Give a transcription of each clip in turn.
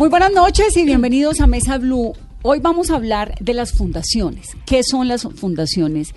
Muy buenas noches y bienvenidos a Mesa Blue. Hoy vamos a hablar de las fundaciones. ¿Qué son las fundaciones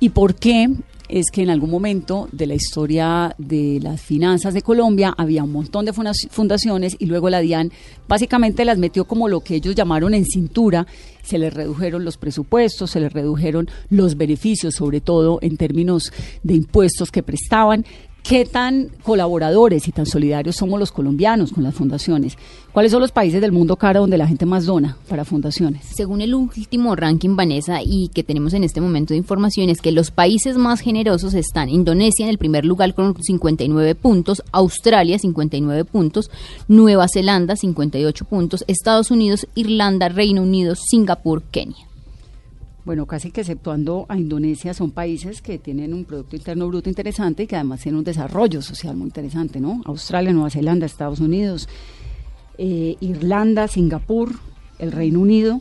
y por qué es que en algún momento de la historia de las finanzas de Colombia había un montón de fundaciones y luego la DIAN básicamente las metió como lo que ellos llamaron en cintura, se les redujeron los presupuestos, se les redujeron los beneficios, sobre todo en términos de impuestos que prestaban, ¿Qué tan colaboradores y tan solidarios somos los colombianos con las fundaciones? ¿Cuáles son los países del mundo cara donde la gente más dona para fundaciones? Según el último ranking, Vanessa, y que tenemos en este momento de información, es que los países más generosos están Indonesia en el primer lugar con 59 puntos, Australia 59 puntos, Nueva Zelanda 58 puntos, Estados Unidos, Irlanda, Reino Unido, Singapur, Kenia bueno, casi que exceptuando a Indonesia, son países que tienen un Producto Interno Bruto interesante y que además tienen un desarrollo social muy interesante, ¿no? Australia, Nueva Zelanda, Estados Unidos, eh, Irlanda, Singapur, el Reino Unido.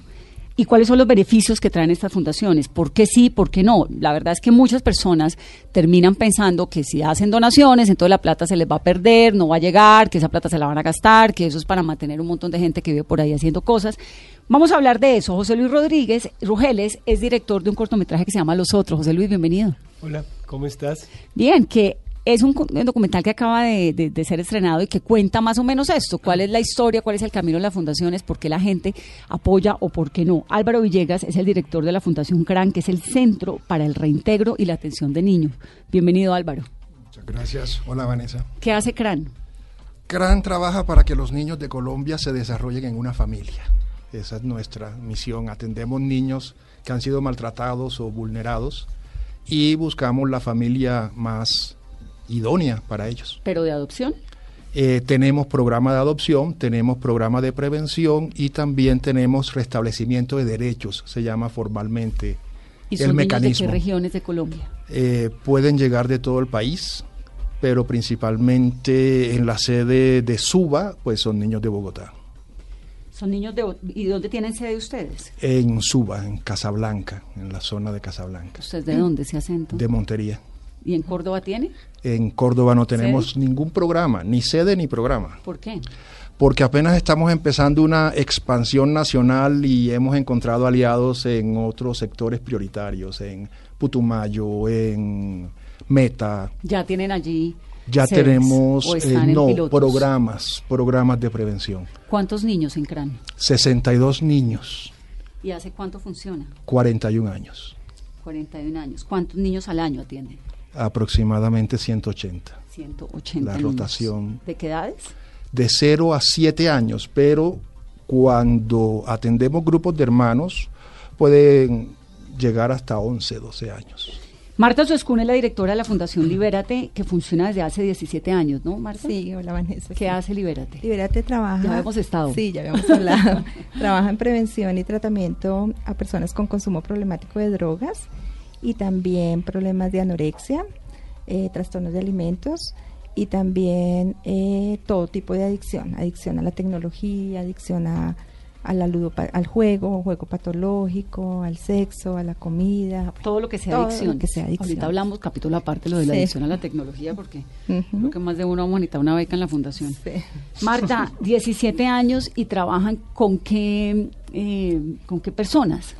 ¿Y cuáles son los beneficios que traen estas fundaciones? ¿Por qué sí, por qué no? La verdad es que muchas personas terminan pensando que si hacen donaciones, entonces la plata se les va a perder, no va a llegar, que esa plata se la van a gastar, que eso es para mantener un montón de gente que vive por ahí haciendo cosas. Vamos a hablar de eso. José Luis Rodríguez Rugeles es director de un cortometraje que se llama Los Otros. José Luis, bienvenido. Hola, ¿cómo estás? Bien, que es un, documental que acaba de, ser estrenado y que cuenta más o menos esto, cuál es la historia, cuál es el camino de las fundaciones, por qué la gente apoya o por qué no. Álvaro Villegas es el director de la Fundación CRAN, que es el Centro para el Reintegro y la Atención de Niños. Bienvenido Álvaro. Muchas gracias. Hola Vanessa. ¿Qué hace CRAN? CRAN trabaja para que los niños de Colombia se desarrollen en una familia. Esa es nuestra misión. Atendemos niños que han sido maltratados o vulnerados y buscamos la familia más idónea para ellos. ¿Pero de adopción? Eh, tenemos programa de adopción, tenemos programa de prevención y también tenemos restablecimiento de derechos, se llama formalmente ¿Y el mecanismo. ¿De qué regiones de Colombia? Eh, pueden llegar de todo el país, pero principalmente en la sede de Suba, pues son niños de Bogotá. ¿Son niños de... ¿Y dónde tienen sede ustedes? En Suba, en Casablanca, en la zona de Casablanca. ¿Ustedes de dónde se acento? De Montería. ¿Y en Córdoba tiene? En Córdoba no tenemos ningún programa, ni sede ni programa. ¿Por qué? Porque apenas estamos empezando una expansión nacional y hemos encontrado aliados en otros sectores prioritarios, en Putumayo, en Meta. Ya tienen allí ya tenemos eh, no programas, programas de prevención. ¿Cuántos niños en CRAN? 62 niños. ¿Y hace cuánto funciona? 41 años. 41 años. ¿Cuántos niños al año atienden? Aproximadamente 180. 180. La rotación. ¿De qué edades? De 0 a 7 años, pero cuando atendemos grupos de hermanos pueden llegar hasta 11, 12 años. Marta Suescun es la directora de la Fundación Libérate, que funciona desde hace 17 años, ¿no, Marta? Sí, hola Vanessa. ¿Qué hace Libérate? Libérate trabaja... Ya hemos estado. Sí, ya habíamos hablado. trabaja en prevención y tratamiento a personas con consumo problemático de drogas y también problemas de anorexia, eh, trastornos de alimentos y también eh, todo tipo de adicción, adicción a la tecnología, adicción a a la al juego, juego patológico, al sexo, a la comida. Todo lo que sea adicción. que sea adicción. Ahorita hablamos capítulo aparte lo de la adicción a la tecnología porque creo que más de uno vamos a una beca en la fundación. Marta, 17 años y trabajan con qué, eh, con qué personas.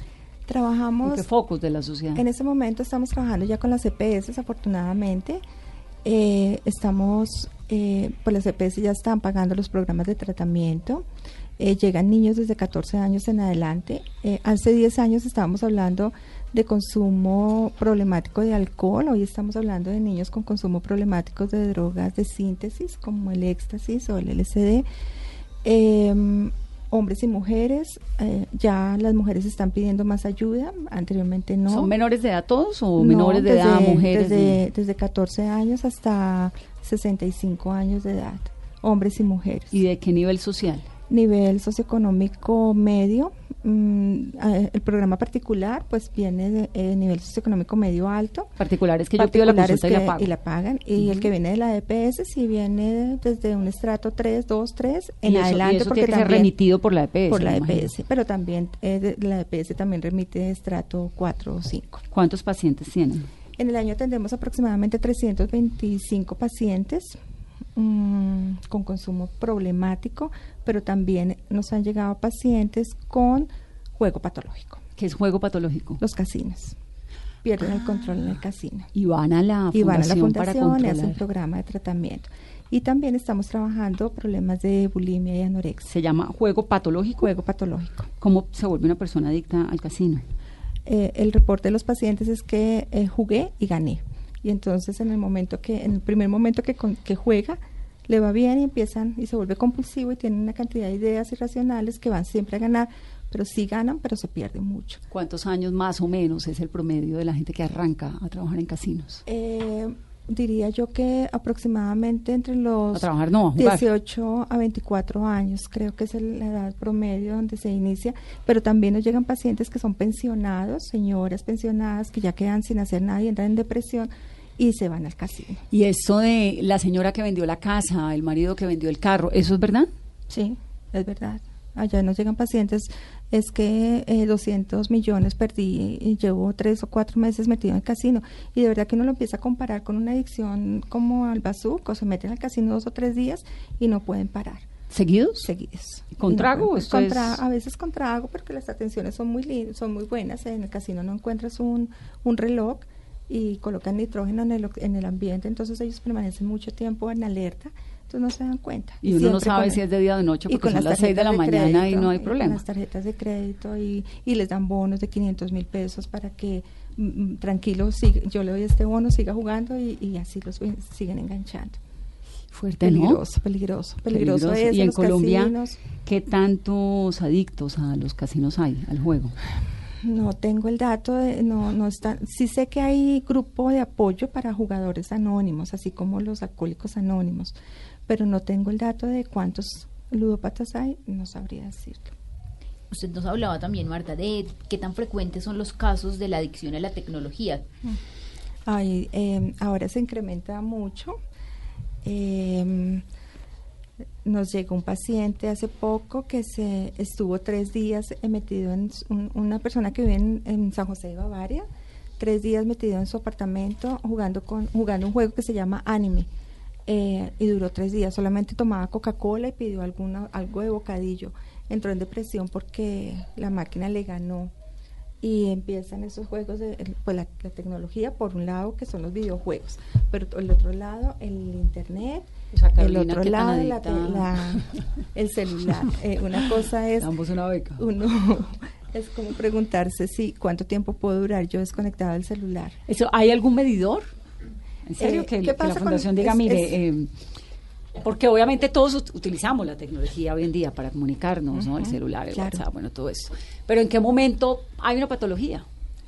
Trabajamos. ¿Con qué focos de la sociedad? En este momento estamos trabajando ya con las EPS, afortunadamente. Eh, estamos, eh, pues las EPS ya están pagando los programas de tratamiento. Eh, llegan niños desde 14 años en adelante. Eh, hace 10 años estábamos hablando de consumo problemático de alcohol, hoy estamos hablando de niños con consumo problemático de drogas de síntesis como el éxtasis o el LSD. Em, hombres y mujeres. eh, ya las mujeres están pidiendo más ayuda, anteriormente no. ¿Son menores de edad todos o No, menores de edad, mujeres? Desde, desde 14 años hasta 65 años de edad, hombres y mujeres. ¿Y de qué nivel social? Nivel socioeconómico medio, mm, el programa particular pues viene de eh, nivel socioeconómico medio alto. Particulares que yo pido la consulta y la que- pago. y la pagan. Y el que viene de la EPS sí viene desde un estrato 3, 2, 3 en y eso, adelante. y eso porque tiene que ser remitido por la EPS. por la. EPS, pero también eh, de- la EPS también remite de estrato 4 o 5. ¿Cuántos pacientes tienen? En el año atendemos aproximadamente 325 pacientes mm, con consumo problemático, pero también nos han llegado pacientes con juego patológico, ¿Qué es juego patológico? los casinos. Pierden el control en el casino. Y van a la Y van a la fundación fundación y hacen programa de tratamiento. Y también estamos trabajando problemas de bulimia y anorexia, Se llama juego patológico. juego patológico. ¿Cómo se vuelve una persona adicta al casino? eh, el reporte de los pacientes es que eh, jugué y gané. Y entonces en el momento que, en el primer momento que, con- que juega, le va bien y empiezan y se vuelve compulsivo y tienen una cantidad de ideas irracionales que van siempre a ganar, pero sí ganan, pero se pierden mucho. ¿Cuántos años más o menos es el promedio de la gente que arranca a trabajar en casinos? Eh, diría yo que aproximadamente entre los A trabajar no, a jugar. 18 a 24 años, creo que es el- la edad promedio donde se inicia, pero también nos llegan pacientes que son pensionados, señoras pensionadas que ya quedan sin hacer nada y entran en depresión y se van al casino. Y eso de la señora que vendió la casa, el marido que vendió el carro, ¿eso es verdad? Sí, es verdad. Allá nos llegan pacientes, es que eh, 200 millones perdí y llevo tres o cuatro meses metido en el casino. Y de verdad que uno lo empieza a comparar con una adicción como al bazuco, se meten al casino dos o tres días y no pueden parar. ¿Seguidos? seguidos. ¿Con no trago? es- A veces con trago, porque las atenciones son muy son muy buenas. En el casino no encuentras un, un reloj y colocan nitrógeno en el, en el ambiente, entonces ellos permanecen mucho tiempo en alerta, entonces no se dan cuenta. Y uno no sabe si es de día o de noche y porque con son las 6 de la mañana y crédito, no hay con problema. las tarjetas de crédito y, y les dan bonos de 500 mil pesos para que mm, mm, tranquilo, siga- yo le doy este bono, siga jugando y, y así los siguen enganchando. Fuerte, ¿no? Peligroso, peligroso, peligroso, Peligroso. es. Y en los Colombia, casinos. ¿qué tantos adictos a los casinos hay, al juego? No tengo el dato, de, no, no está. Sí sé que hay grupo de apoyo para jugadores anónimos, así como los alcohólicos anónimos, pero no tengo el dato de cuántos ludópatas hay, no sabría decirlo. Usted nos hablaba también, Marta, de qué tan frecuentes son los casos de la adicción a la tecnología. Ay, eh, ahora se incrementa mucho. Eh, nos llegó un paciente hace poco que se estuvo tres días metido en un- una persona que vive en, en San José de Bavaria, tres días metido en su apartamento jugando con jugando un juego que se llama Anime. Eh, y duró tres días, solamente tomaba Coca-Cola y pidió alguna, algo de bocadillo. Entró en depresión porque la máquina le ganó y empiezan esos juegos de pues la, la tecnología por un lado que son los videojuegos pero el otro lado el internet el otro ¿qué tan lado la la- el celular Eh, una cosa es Damos una beca. uno es como preguntarse si cuánto tiempo puedo durar yo desconectado del celular Eso, ¿Hay algún medidor? ¿En serio? Eh, que, ¿qué que pasa la con- fundación diga, es- mire, es- eh, porque obviamente todos ut- utilizamos la tecnología hoy en día para comunicarnos, ¿no? El celular, el claro. WhatsApp, bueno, todo eso. Pero ¿en qué momento hay una patología?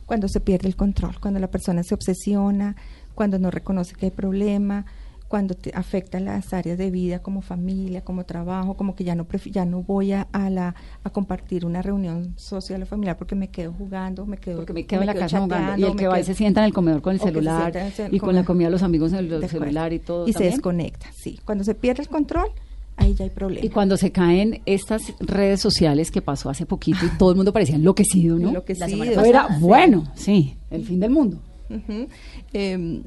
cuando se pierde el control, cuando la persona se obsesiona, cuando no reconoce que hay problema, cuando te afecta las áreas de vida como familia, como trabajo, como que ya no prefi- ya no voy a, a la a compartir una reunión social o familiar porque me quedo jugando, me quedo Porque me quedo en la casa jugando. Y el que va y se sienta en el comedor con el se celular y con la comida de los amigos en el celular y todo. y se desconecta, sí. Cuando se pierde el control, ahí ya hay problema. Y cuando se caen estas redes sociales que pasó hace poquito y todo el mundo parecía enloquecido, ¿no? Enloquecido. La semana Eso pasada, era sí. bueno, sí, el fin del mundo. Eh,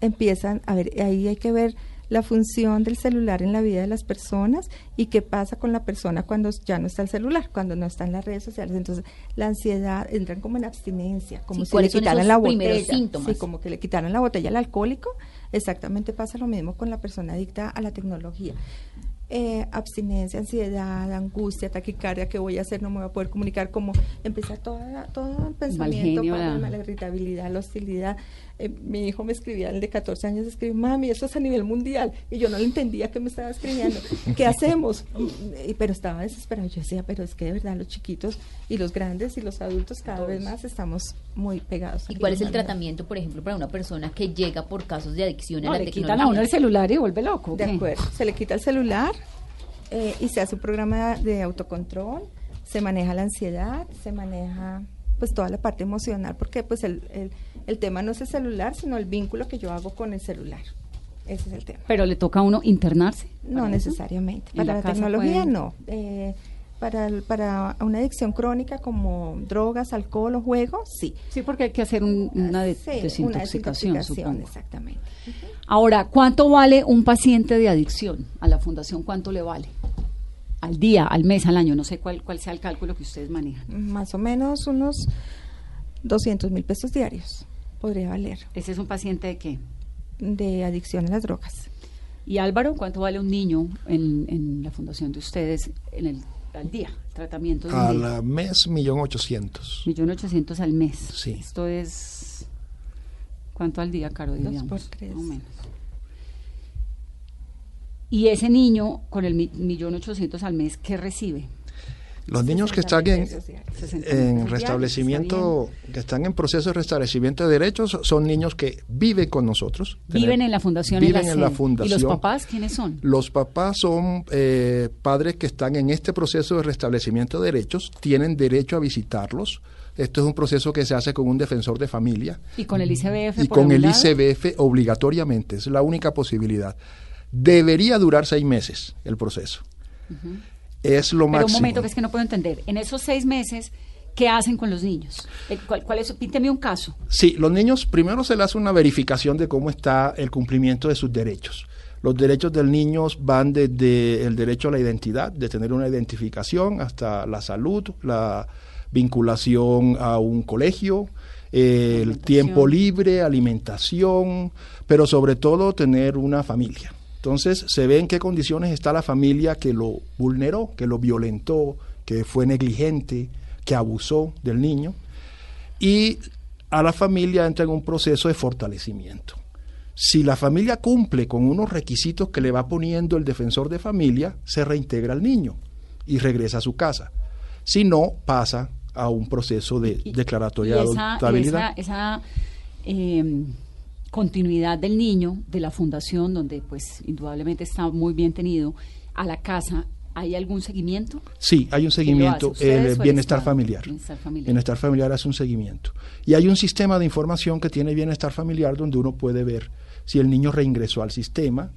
empiezan, a ver, ahí hay que ver la función del celular en la vida de las personas y qué pasa con la persona cuando ya no está el celular, cuando no está en las redes sociales. Entonces, la ansiedad, entran como en abstinencia, como Sí, si le ¿cuáles son quitaran la botella. síntomas? Sí, como que le quitaran la botella al alcohólico. Exactamente pasa lo mismo con la persona adicta a la tecnología. eh, abstinencia, ansiedad, angustia, taquicardia, ¿qué voy a hacer? No me voy a poder comunicar, como empieza toda, todo el pensamiento, genio, para la- la irritabilidad, la hostilidad. Eh, mi hijo me escribía, el de 14 años, escribió, mami, eso es a nivel mundial. Y yo no le entendía que me estaba escribiendo. ¿Qué hacemos? Y- pero estaba desesperado. Yo decía, pero es que de verdad los chiquitos y los grandes y los adultos cada vez más estamos muy pegados. ¿Y cuál es el tratamiento, por ejemplo, para una persona que llega por casos de adicción a No, la le tecnología? quitan a uno el celular y vuelve loco. De acuerdo. Se le quita el celular eh, y se hace un programa de autocontrol, se maneja la ansiedad, se maneja pues toda la parte emocional, porque pues el, el, el tema no es el celular, sino el vínculo que yo hago con el celular. Ese es el tema. Pero le toca a uno internarse. No necesariamente. ¿En Para la tecnología pueden? no. Eh, para, para una adicción crónica como drogas, alcohol o juego, sí. Sí, porque hay que hacer un- una de- Sí, una desintoxicación, supongo. exactamente. Ahora, ¿cuánto vale un paciente de adicción? A la fundación, ¿cuánto le vale? Al día, al mes, al año, no sé cuál, cuál sea el cálculo que ustedes manejan. Más o menos unos 200 mil pesos diarios podría valer ¿Ese es un paciente de qué? de adicción a las drogas. Y Álvaro, ¿cuánto vale un niño en, en la fundación de ustedes en el, al día? Tratamiento Al mes, millón ochocientos. Millón ochocientos al mes. Sí. Esto es... ¿Cuánto al día, Caro? Dos Diríamos, por tres. o menos. Y ese niño con el mi- millón ochocientos al mes, ¿qué recibe? Los niños que 60 están en, pesos diarios. 60 mil en pesos restablecimiento, que están en proceso de restablecimiento de derechos, son niños que viven con nosotros. Viven Tener- en la fundación. Viven la en la fundación. ¿Y los papás quiénes son? Los papás son eh, padres que están en este proceso de restablecimiento de derechos, tienen derecho a visitarlos. Esto es un proceso que se hace con un defensor de familia ¿Y con el ICBF? y por con el lado? ICBF obligatoriamente. Es la única posibilidad. Debería durar seis meses el proceso. Es lo Pero máximo. un momento que es que no puedo entender. En esos seis meses, ¿qué hacen con los niños? Eh, ¿Cuál, cuál es? Pínteme un caso. Sí, los niños primero se le hace una verificación de cómo está el cumplimiento de sus derechos. Los derechos del niño van desde el derecho a la identidad, de tener una identificación, hasta la salud, la vinculación a un colegio, eh, el tiempo libre, alimentación, pero sobre todo tener una familia. Entonces se ve en qué condiciones está la familia que lo vulneró, que lo violentó, que fue negligente, que abusó del niño y a la familia entra en un proceso de fortalecimiento. Si la familia cumple con unos requisitos que le va poniendo el defensor de familia, se reintegra al niño y regresa a su casa. Si no, pasa a un proceso de declaratoria de adoptabilidad. esa, esa, eh, continuidad del niño, de la fundación, donde pues indudablemente está muy bien tenido, a la casa, ¿hay algún seguimiento? Sí, hay un seguimiento, ¿Ustedes o el bienestar familiar. Bienestar familiar. Bienestar familiar hace un seguimiento. Y hay un sistema de información que tiene bienestar familiar donde uno puede ver si el niño reingresó al sistema,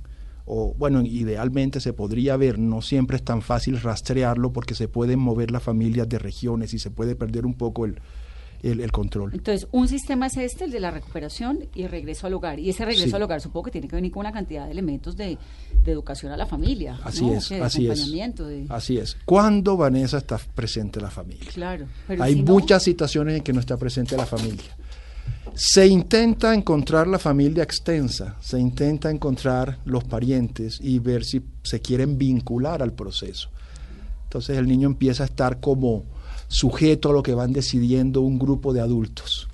o bueno, idealmente se podría ver, no siempre es tan fácil rastrearlo porque se pueden mover las familias de regiones y se puede perder un poco el, el, el control. Entonces, un sistema es este, el de la recuperación y regreso al hogar. Y ese regreso Sí. al hogar supongo que tiene que venir con una cantidad de elementos de, de educación a la familia. Así ¿no? es, de así es. de- Así es. ¿Cuándo Vanessa está presente la familia? Claro. pero Hay si no- muchas situaciones en que no está presente la familia. Se intenta encontrar la familia extensa, se intenta encontrar los parientes y ver si se quieren vincular al proceso. Entonces el niño empieza a estar como sujeto a lo que van decidiendo un grupo de adultos.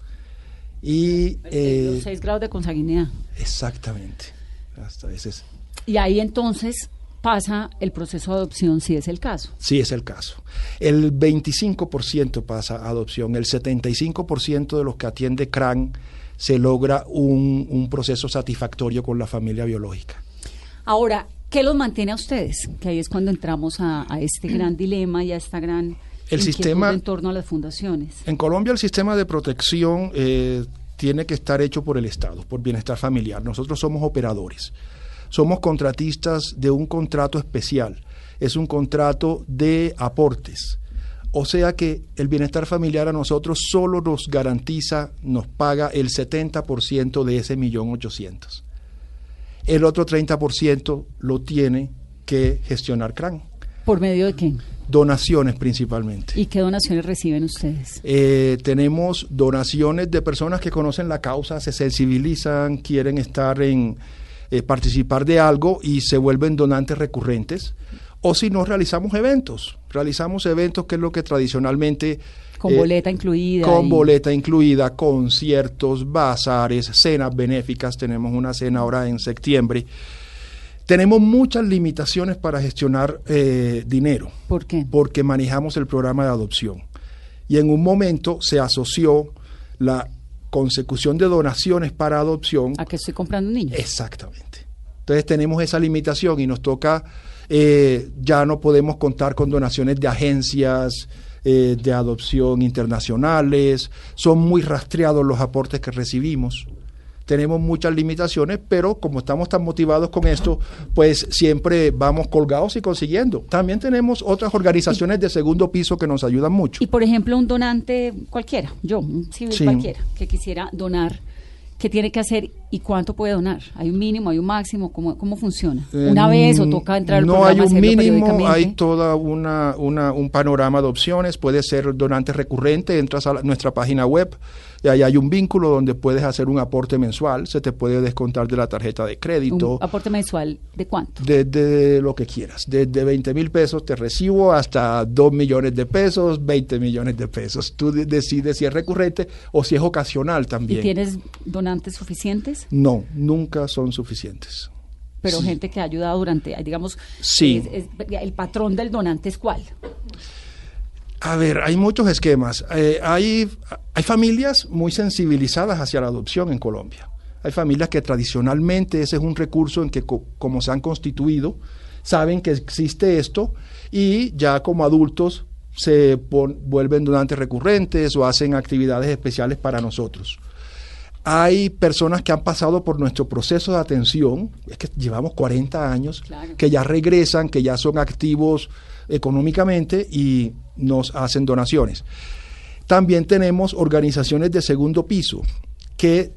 Y Eh, eh, los seis grados de consanguinidad. exactamente, hasta ese es, Y ahí entonces pasa el proceso de adopción, si es el caso. sí es el caso. El 25% pasa a adopción, el 75% de los que atiende CRAN se logra un, un proceso satisfactorio con la familia biológica. Ahora, ¿qué los mantiene a ustedes? Que ahí es cuando entramos a, a este gran dilema y a esta gran El sistema- en torno a las fundaciones. En Colombia el sistema de protección eh, tiene que estar hecho por el Estado, por bienestar familiar. Nosotros somos operadores, somos contratistas de un contrato especial, es un contrato de aportes. O sea que el bienestar familiar a nosotros solo nos garantiza, nos paga el 70% de ese millón ochocientos. El otro 30% lo tiene que gestionar CRAN. ¿Por medio de qué? Donaciones principalmente. ¿Y qué donaciones reciben ustedes? Eh, tenemos donaciones de personas que conocen la causa, se sensibilizan, quieren estar en, eh, participar de algo y se vuelven donantes recurrentes. O si no, realizamos eventos. Realizamos eventos que es lo que tradicionalmente... Con eh, boleta incluida. Con y- boleta incluida, conciertos, bazares, cenas benéficas. Tenemos una cena ahora en septiembre. Tenemos muchas limitaciones para gestionar eh, dinero ¿Por qué? porque manejamos el programa de adopción. Y en un momento se asoció la consecución de donaciones para adopción. ¿A qué estoy comprando un niño? Exactamente. Entonces tenemos esa limitación y nos toca, eh, ya no podemos contar con donaciones de agencias eh, de adopción internacionales, son muy rastreados los aportes que recibimos. Tenemos muchas limitaciones, pero como estamos tan motivados con esto, pues siempre vamos colgados y consiguiendo. También tenemos otras organizaciones de segundo piso que nos ayudan mucho. Y por ejemplo, un donante cualquiera, yo, un civil Sí. cualquiera, que quisiera donar, ¿qué tiene que hacer y cuánto puede donar? ¿Hay un mínimo, hay un máximo? ¿Cómo, cómo funciona? ¿Una Eh, vez o toca entrar al No programa hay un mínimo, hay toda una, una- un panorama de opciones. Puede ser donante recurrente, entras a la- nuestra página web y ahí hay un vínculo donde puedes hacer un aporte mensual, se te puede descontar de la tarjeta de crédito. ¿Un aporte mensual de cuánto? Desde lo que quieras, desde 20 mil pesos te recibo hasta 2 millones de pesos, 20 millones de pesos. Tú de- decides si es recurrente o si es ocasional ¿Y también. tienes donantes suficientes? No, nunca son suficientes. Pero Sí. gente que ha ayudado durante, digamos, Sí. es- es- el patrón del donante es cuál. A ver, hay muchos esquemas. Eh, hay, hay familias muy sensibilizadas hacia la adopción en Colombia. Hay familias que tradicionalmente ese es un recurso en que co- como se han constituido, saben que existe esto y ya como adultos se pon- vuelven donantes recurrentes o hacen actividades especiales para nosotros. Hay personas que han pasado por nuestro proceso de atención, es que llevamos 40 años, Claro. que ya regresan, que ya son activos económicamente y nos hacen donaciones. También tenemos organizaciones de segundo piso que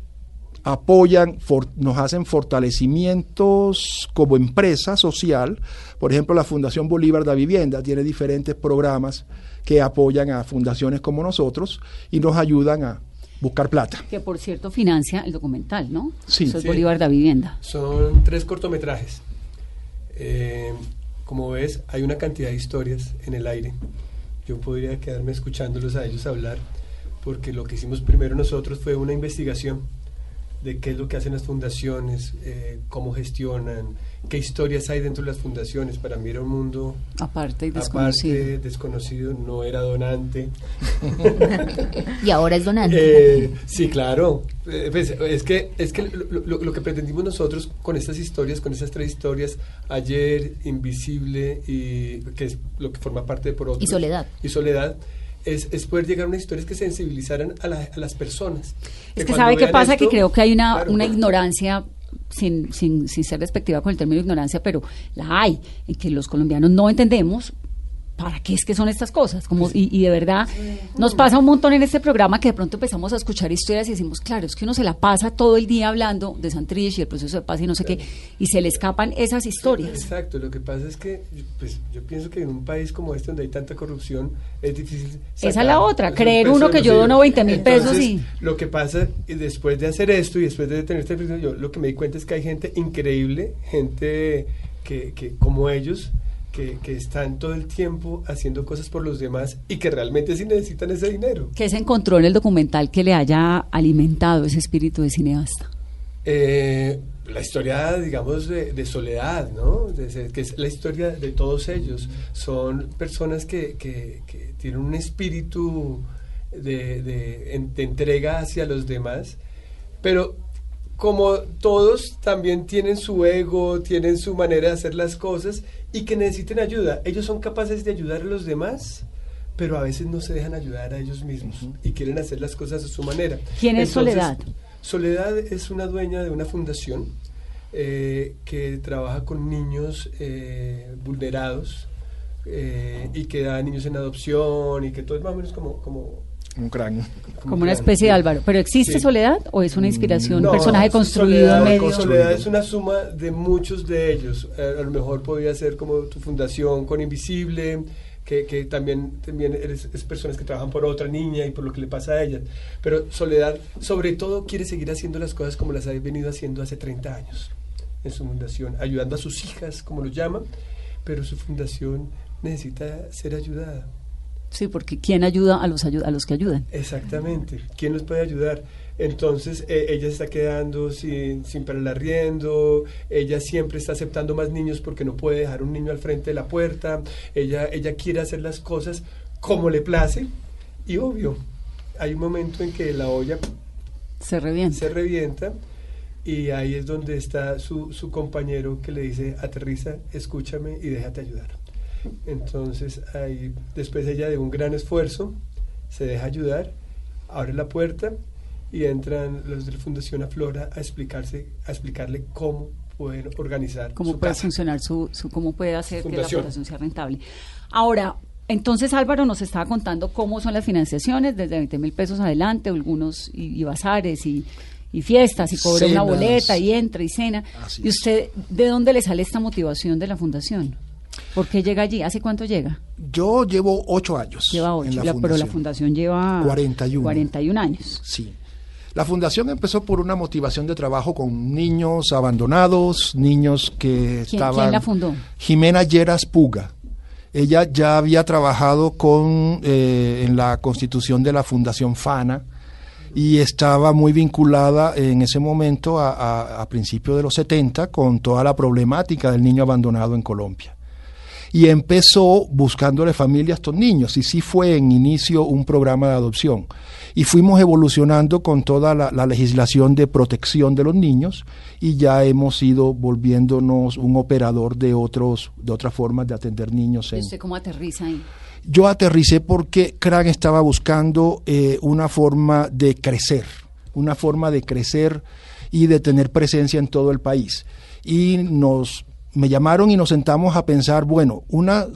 apoyan, for- nos hacen fortalecimientos como empresa social. Por ejemplo, la Fundación Bolívar de Vivienda tiene diferentes programas que apoyan a fundaciones como nosotros y nos ayudan a buscar plata. Que por cierto financia el documental, ¿no? Sí. Eso es Sí. Bolívar da Vivienda. Son tres cortometrajes. Eh, como ves, hay una cantidad de historias en el aire. Yo podría quedarme escuchándolos a ellos hablar, porque lo que hicimos primero nosotros fue una investigación de qué es lo que hacen las fundaciones, eh, cómo gestionan, qué historias hay dentro de las fundaciones. Para mí era un mundo Aparte y desconocido. aparte, desconocido, no era donante. Y ahora es donante. Eh, sí, claro. Eh, pues, es que, es que lo, lo- lo que pretendimos nosotros con estas historias, con estas tres historias, ayer, Invisible, y que es lo que forma parte de por otros, Y Soledad. Y Soledad, es, es poder llegar a unas historias que sensibilizaran a, la- a las personas. Es que sabe qué pasa, esto, que creo que hay una, claro, una ignorancia, sin, sin, sin ser despectiva con el término ignorancia, pero la hay, en que los colombianos no entendemos para qué es que son estas cosas. Como, y, y de verdad, nos pasa un montón en este programa que de pronto empezamos a escuchar historias y decimos, claro, es que uno se la pasa todo el día hablando de Santrich y el proceso de paz y no sé qué, y se le escapan esas historias. Exacto, lo que pasa es que pues, yo pienso que en un país como este donde hay tanta corrupción es difícil. Esa es sacar la otra, creer uno que yo dono 20 mil pesos y- Lo que pasa, y después de hacer esto y después de tener esta yo lo que me di cuenta es que hay gente increíble, gente que, que como ellos, que, que están todo el tiempo haciendo cosas por los demás y que realmente sí necesitan ese dinero. ¿Qué se encontró en el documental que le haya alimentado ese espíritu de cineasta? Eh, la historia, digamos, de, de soledad, ¿no? De que es la historia de todos ellos. Son personas que, que- que tienen un espíritu de entrega hacia los demás, pero como todos también tienen su ego, tienen su manera de hacer las cosas y que necesiten ayuda. Ellos son capaces de ayudar a los demás, pero a veces no se dejan ayudar a ellos mismos y quieren hacer las cosas a su manera. ¿Quién es Soledad? Soledad es una dueña de una fundación eh, que trabaja con niños eh, vulnerados eh, y que da niños en adopción y que todo es más o menos como... como Un cráneo. Como una especie de Álvaro. ¿Pero existe Sí. Soledad o es una inspiración, No, un personaje construido Soledad, en medio? Soledad es una suma de muchos de ellos. Eh, a lo mejor podría ser como tu fundación con Invisible, que, que también, también eres, es personas que trabajan por otra niña y por lo que le pasa a ellas. Pero Soledad, sobre todo, quiere seguir haciendo las cosas como las ha venido haciendo hace 30 años. en su fundación, ayudando a sus hijas, como lo llaman, pero su fundación necesita ser ayudada. Sí, porque ¿quién ayuda a los, a los que ayudan? Exactamente. ¿Quién nos puede ayudar? Entonces, eh, ella está quedando sin, sin para el arriendo, ella siempre está aceptando más niños porque no puede dejar un niño al frente de la puerta, ella, ella quiere hacer las cosas como le place y obvio, hay un momento en que la olla Se revienta. se revienta y ahí es donde está su, su compañero que le dice, aterriza, escúchame y déjate ayudar. Entonces, ahí, después ella de un gran esfuerzo, se deja ayudar, abre la puerta y entran los de la Fundación Aflora a explicarse, a explicarle cómo pueden organizar cómo su puede casa. funcionar su, su cómo puede hacer que la Fundación. sea rentable. Ahora, entonces Álvaro nos estaba contando cómo son las financiaciones desde 20 mil pesos adelante, algunos y, y bazares y, y fiestas y cobra una boleta y entra y cena. Así ¿Y es. usted de dónde le sale esta motivación de la fundación? ¿Por qué llega allí? ¿Hace cuánto llega? Yo llevo ocho años. Lleva en ocho, la la- pero la fundación lleva 41. 41 años. Sí. La fundación empezó por una motivación de trabajo con niños abandonados, niños que ¿Quién- estaban... quién la fundó? Jimena Lleras Puga. Ella ya había trabajado con eh, en la constitución de la Fundación FANA y estaba muy vinculada en ese momento a, a, a principios de los 70 con toda la problemática del niño abandonado en Colombia y empezó buscándole familia a estos niños y sí fue en inicio un programa de adopción y fuimos evolucionando con toda la, la legislación de protección de los niños y ya hemos ido volviéndonos un operador de otros de otras formas de atender niños ¿Y en, usted cómo aterriza ahí? yo aterricé porque CRAN estaba buscando eh, una forma de crecer, una forma de crecer y de tener presencia en todo el país. Y nos me llamaron y nos sentamos a pensar, bueno, una,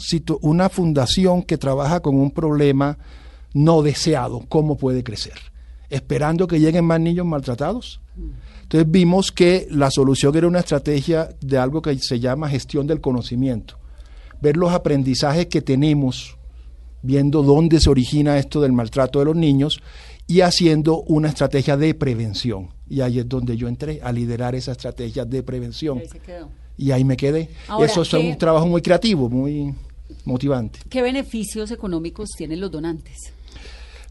una fundación que trabaja con un problema no deseado, ¿cómo puede crecer? Esperando que lleguen más niños maltratados. Entonces vimos que la solución era una estrategia de algo que se llama gestión del conocimiento. Ver los aprendizajes que tenemos viendo dónde se origina esto del maltrato de los niños y haciendo una estrategia de prevención. Y ahí es donde yo entré a liderar esa estrategia de prevención. Ahí se quedó. Y ahí me quedé. Ahora, Eso es ¿qué- un trabajo muy creativo, muy motivante. ¿Qué beneficios económicos tienen los donantes?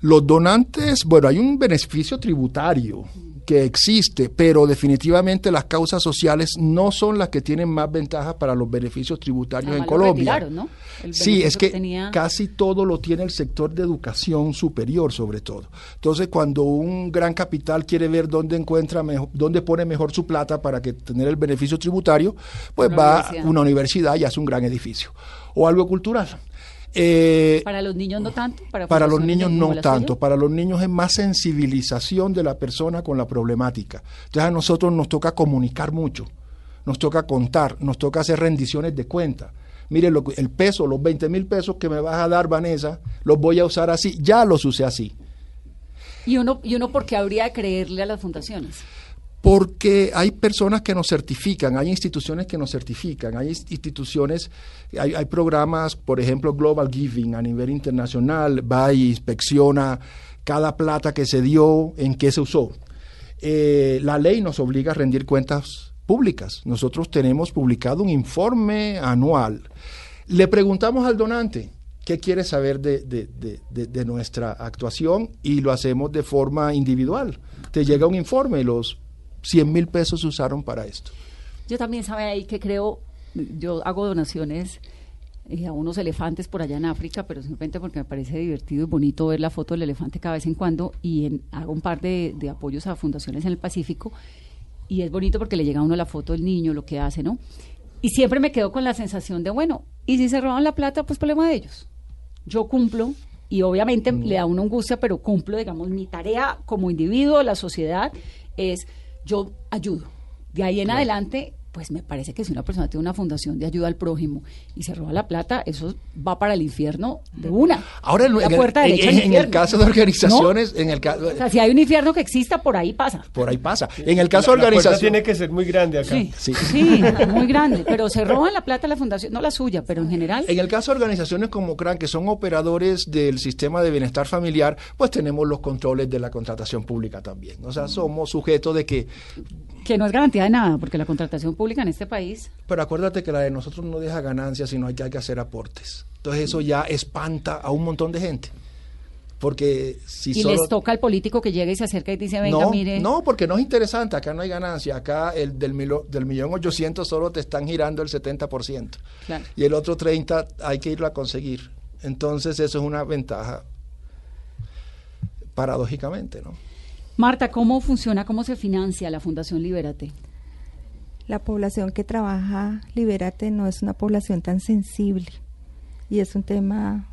Los donantes, bueno, hay un beneficio tributario que existe, pero definitivamente las causas sociales no son las que tienen más ventajas para los beneficios tributarios Además, en lo Colombia. retiraron, ¿no? El Sí, es que tenía- casi todo lo tiene el sector de educación superior, sobre todo. Entonces, cuando un gran capital quiere ver dónde encuentra mejor, dónde pone mejor su plata para que tener el beneficio tributario, pues Una va a una universidad y hace un gran edificio o algo cultural. Eh, Para los niños no tanto. Para, para los niños no tanto, para los niños es más sensibilización de la persona con la problemática. Entonces a nosotros nos toca comunicar mucho, nos toca contar, nos toca hacer rendiciones de cuenta. Mire, lo el peso, los 20 mil pesos que me vas a dar, Vanessa, los voy a usar así, ya los usé así. ¿Y uno, ¿Y uno por qué habría de creerle a las fundaciones? Porque hay personas que nos certifican, hay instituciones que nos certifican, hay ins- instituciones, hay, programas, por ejemplo, Global Giving a nivel internacional, va y inspecciona cada plata que se dio, en qué se usó. Eh, la ley nos obliga a rendir cuentas públicas. Nosotros tenemos publicado un informe anual. Le preguntamos al donante qué quiere saber de- de nuestra actuación y lo hacemos de forma individual. Te llega un informe, los 100 mil pesos se usaron para esto. Yo también sabe ahí que creo, yo hago donaciones eh, a unos elefantes por allá en África, pero simplemente porque me parece divertido y bonito ver la foto del elefante cada vez en cuando y en- hago un par de, de apoyos a fundaciones en el Pacífico y es bonito porque le llega a uno la foto del niño, lo que hace, ¿no? Y siempre me quedo con la sensación de, bueno, y si se roban la plata, pues problema de ellos. Yo cumplo y obviamente le da a uno angustia, pero cumplo, digamos, mi tarea como individuo, la sociedad, es yo ayudo. De ahí en adelante, pues me parece que si una persona tiene una fundación de ayuda al prójimo y se roba la plata, eso va para el infierno de una. Ahora, en, la puerta en- derecha en- en el caso de organizaciones, en el caso, O sea, si hay un infierno que exista, por ahí pasa. por ahí pasa. En el caso de La- organizaciones, tiene que ser muy grande acá. Sí, Sí. sí, muy grande. Pero se roban la plata la fundación, no la suya, pero en general. En el caso de organizaciones como CRAN, que son operadores del sistema de bienestar familiar, pues tenemos los controles de la contratación pública también. O sea, somos sujetos de que Que no es garantía de nada, porque la contratación pública en este país... Pero acuérdate que la de nosotros no deja ganancias, sino hay que, hay que hacer aportes. Entonces eso ya espanta a un montón de gente. Porque si y solo... les toca al político que llega y se acerca y dice, venga, no, mire... no, porque no es interesante, acá no hay ganancia, acá el del, milo- del millón ochocientos solo te están girando el 70%. Claro. Y el otro 30 hay que irlo a conseguir. Entonces eso es una ventaja, paradójicamente, ¿no? Marta, ¿cómo funciona, cómo se financia la Fundación Libérate? La población que trabaja Libérate no es una población tan sensible y es un tema,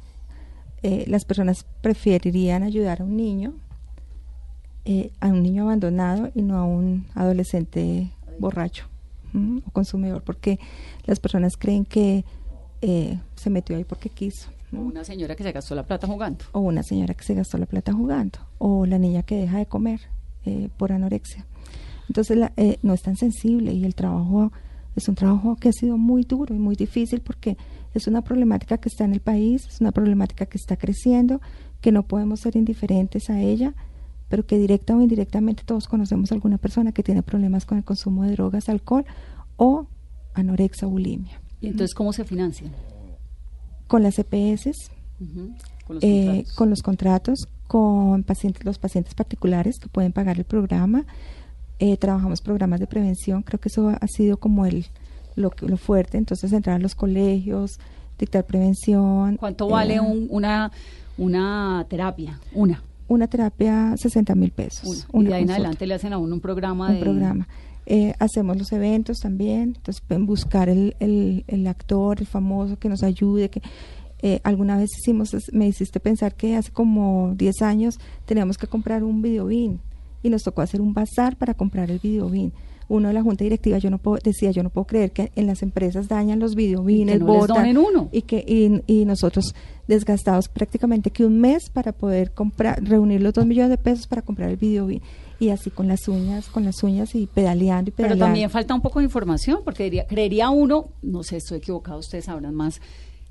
eh, las personas preferirían ayudar a un niño, eh, a un niño abandonado y no a un adolescente borracho ¿m? o consumidor, porque las personas creen que eh, se metió ahí porque quiso. ¿No? Una señora que se gastó la plata jugando. o una señora que se gastó la plata jugando, o la niña que deja de comer eh, por anorexia. Entonces la- eh, no es tan sensible y el trabajo es un trabajo que ha sido muy duro y muy difícil porque es una problemática que está en el país, es una problemática que está creciendo, que no podemos ser indiferentes a ella, pero que directa o indirectamente todos conocemos a alguna persona que tiene problemas con el consumo de drogas, alcohol o anorexia o bulimia. ¿Y entonces cómo se financian? Con las EPS, Con los eh, contratos. con los contratos, con pacientes, los pacientes particulares que pueden pagar el programa. Eh, trabajamos programas de prevención, creo que eso ha sido como el lo, lo fuerte, entonces entrar a los colegios, dictar prevención. ¿Cuánto eh, vale un- una, una terapia? Una. Una terapia, 60 mil pesos. una. una y de ahí en adelante le hacen a uno un programa un de... programa. Eh, hacemos los eventos también, entonces pueden buscar el, el, el actor, el famoso que nos ayude, que eh, alguna vez hicimos, me hiciste pensar que hace como 10 años teníamos que comprar un videobin y nos tocó hacer un bazar para comprar el videobin. Uno de la junta directiva yo no puedo, decía, yo no puedo creer que en las empresas dañan los videobines, Y que no botan, uno. y que y, y nosotros desgastados prácticamente que un mes para poder comprar reunir los dos millones de pesos para comprar el videobin y así con las uñas con las uñas y pedaleando y Pero pedaleando. también falta un poco de información, porque diría, creería uno, no sé, estoy equivocado, ustedes sabrán más,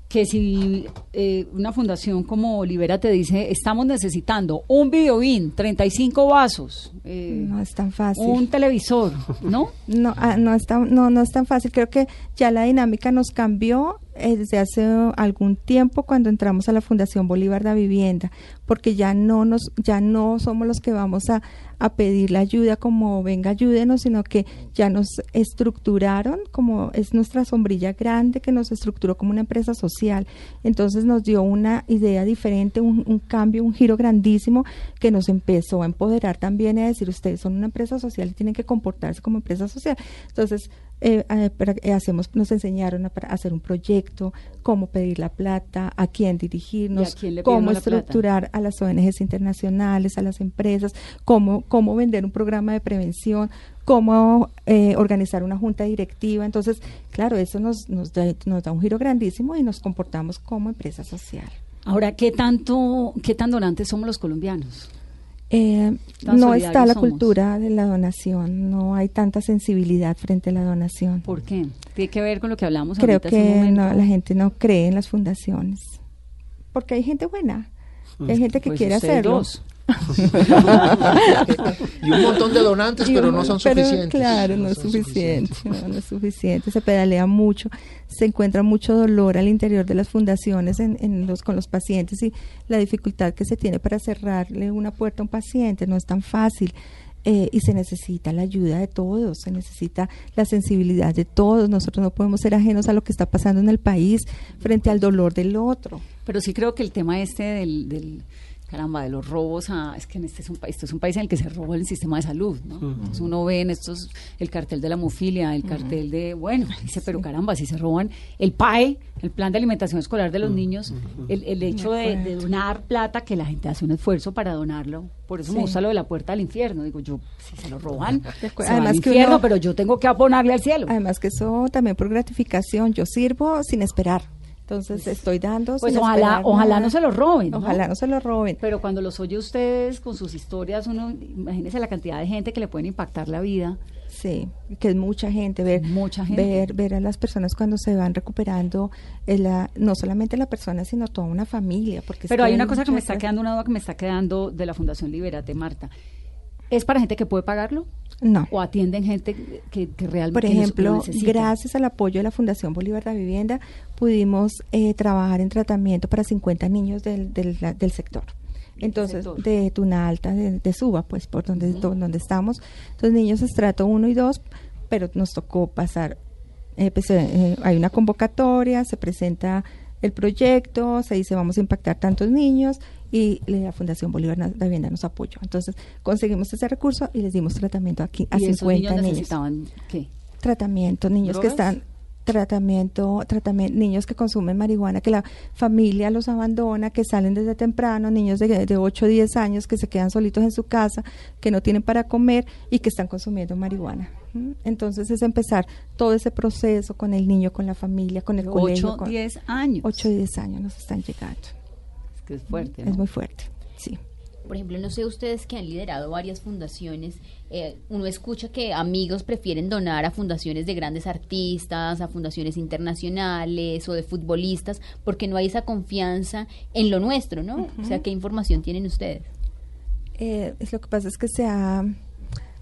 que si eh, una fundación como Libera te dice, estamos necesitando un videobin, 35 vasos, eh, no es tan fácil. un televisor, ¿no? no ah, no es tan no no es tan fácil. Creo que ya la dinámica nos cambió desde hace algún tiempo cuando entramos a la Fundación Bolívar de Vivienda porque ya no nos ya no somos los que vamos a a pedir la ayuda como venga ayúdenos sino que ya nos estructuraron como es nuestra sombrilla grande que nos estructuró como una empresa social. Entonces nos dio una idea diferente un, un cambio un giro grandísimo que nos empezó a empoderar también a decir ustedes son una empresa social y tienen que comportarse como empresa social entonces eh, eh, para- hacemos nos enseñaron a, para hacer un proyecto cómo pedir la plata a quién dirigirnos ¿Y a quién le pide cómo plata? estructurar a las ONGs internacionales a las empresas cómo cómo vender un programa de prevención cómo eh, organizar una junta directiva entonces claro eso nos nos da, nos da un giro grandísimo y nos comportamos como empresa social Ahora, ¿qué tanto, qué tan donantes somos los colombianos? Eh, no está la somos. cultura de la donación, no hay tanta sensibilidad frente a la donación. ¿Por qué? Tiene que ver con lo que hablamos Creo ahorita hace un que momento. no, la gente no cree en las fundaciones, porque hay gente buena, y hay gente que Pues quiere hacerlo. dos. Y un montón de donantes, pero no son pero, suficientes. Claro, no, es suficiente, no, no es suficiente. Se pedalea mucho, se encuentra mucho dolor al interior de las fundaciones en, en los, con los pacientes y la dificultad que se tiene para cerrarle una puerta a un paciente no es tan fácil. eh, y se necesita la ayuda de todos, se necesita la sensibilidad de todos. Nosotros no podemos ser ajenos a lo que está pasando en el país frente al dolor del otro. Pero sí creo que el tema este del, del caramba, de los robos, a, es que en este es un país, esto es un país en el que se roba el sistema de salud, ¿no? Entonces uno ve en estos, el cartel de la hemofilia, el cartel de, bueno, dice, pero caramba, si se roban el PAE, el plan de alimentación escolar de los niños, el, el hecho de, de donar plata, que la gente hace un esfuerzo para donarlo, por eso me Sí. gusta lo de la puerta al infierno, digo yo, si se lo roban, se al Además que infierno, uno- pero yo tengo que abonarle al cielo. Además que eso también por gratificación, yo sirvo sin esperar. Entonces estoy dando Pues ojalá, ojalá nada. no se lo roben. Ojalá no se lo roben. Pero cuando los oye ustedes con sus historias, uno, imagínese la cantidad de gente que le pueden impactar la vida. Sí, que es mucha gente, ver, Mucha gente. ver, ver a las personas cuando se van recuperando, la, no solamente la persona, sino toda una familia. Porque Pero hay una cosa que me está quedando, una duda que me está quedando de la Fundación Liberate, Marta. ¿Es para gente que puede pagarlo? No. ¿O atienden gente que, que realmente Por lo- ejemplo, necesita? gracias al apoyo de la Fundación Bolívar de Vivienda, pudimos eh, trabajar en tratamiento para 50 niños del, del, sector. Entonces, sector? de Tuna Alta, de, de Suba, pues por donde, do- donde estamos. Entonces, niños estrato 1 y 2, pero nos tocó pasar. eh, pues, eh, eh, hay una convocatoria, se presenta el proyecto, se dice vamos a impactar tantos niños y la Fundación Bolívar de Vivienda nos apoyó. Entonces, conseguimos ese recurso y les dimos tratamiento aquí a ¿Y esos 50 niños niños necesitaban qué? tratamiento, niños que están tratamiento, tratamiento, niños que consumen marihuana, que la familia los abandona, que salen desde temprano, niños de, de 8 o 10 años que se quedan solitos en su casa, que no tienen para comer y que están consumiendo marihuana. ¿m? Entonces es empezar todo ese proceso con el niño, con la familia, con el De colegio. 8, 10 años. 8 o 10 años nos están llegando. Es que es fuerte, Es muy fuerte, sí. Por ejemplo, no sé ustedes que han liderado varias fundaciones, eh, uno escucha que amigos prefieren donar a fundaciones de grandes artistas, a fundaciones internacionales o de futbolistas, porque no hay esa confianza en lo nuestro, ¿no? O sea, ¿qué información tienen ustedes? Eh, es lo que pasa es que se ha,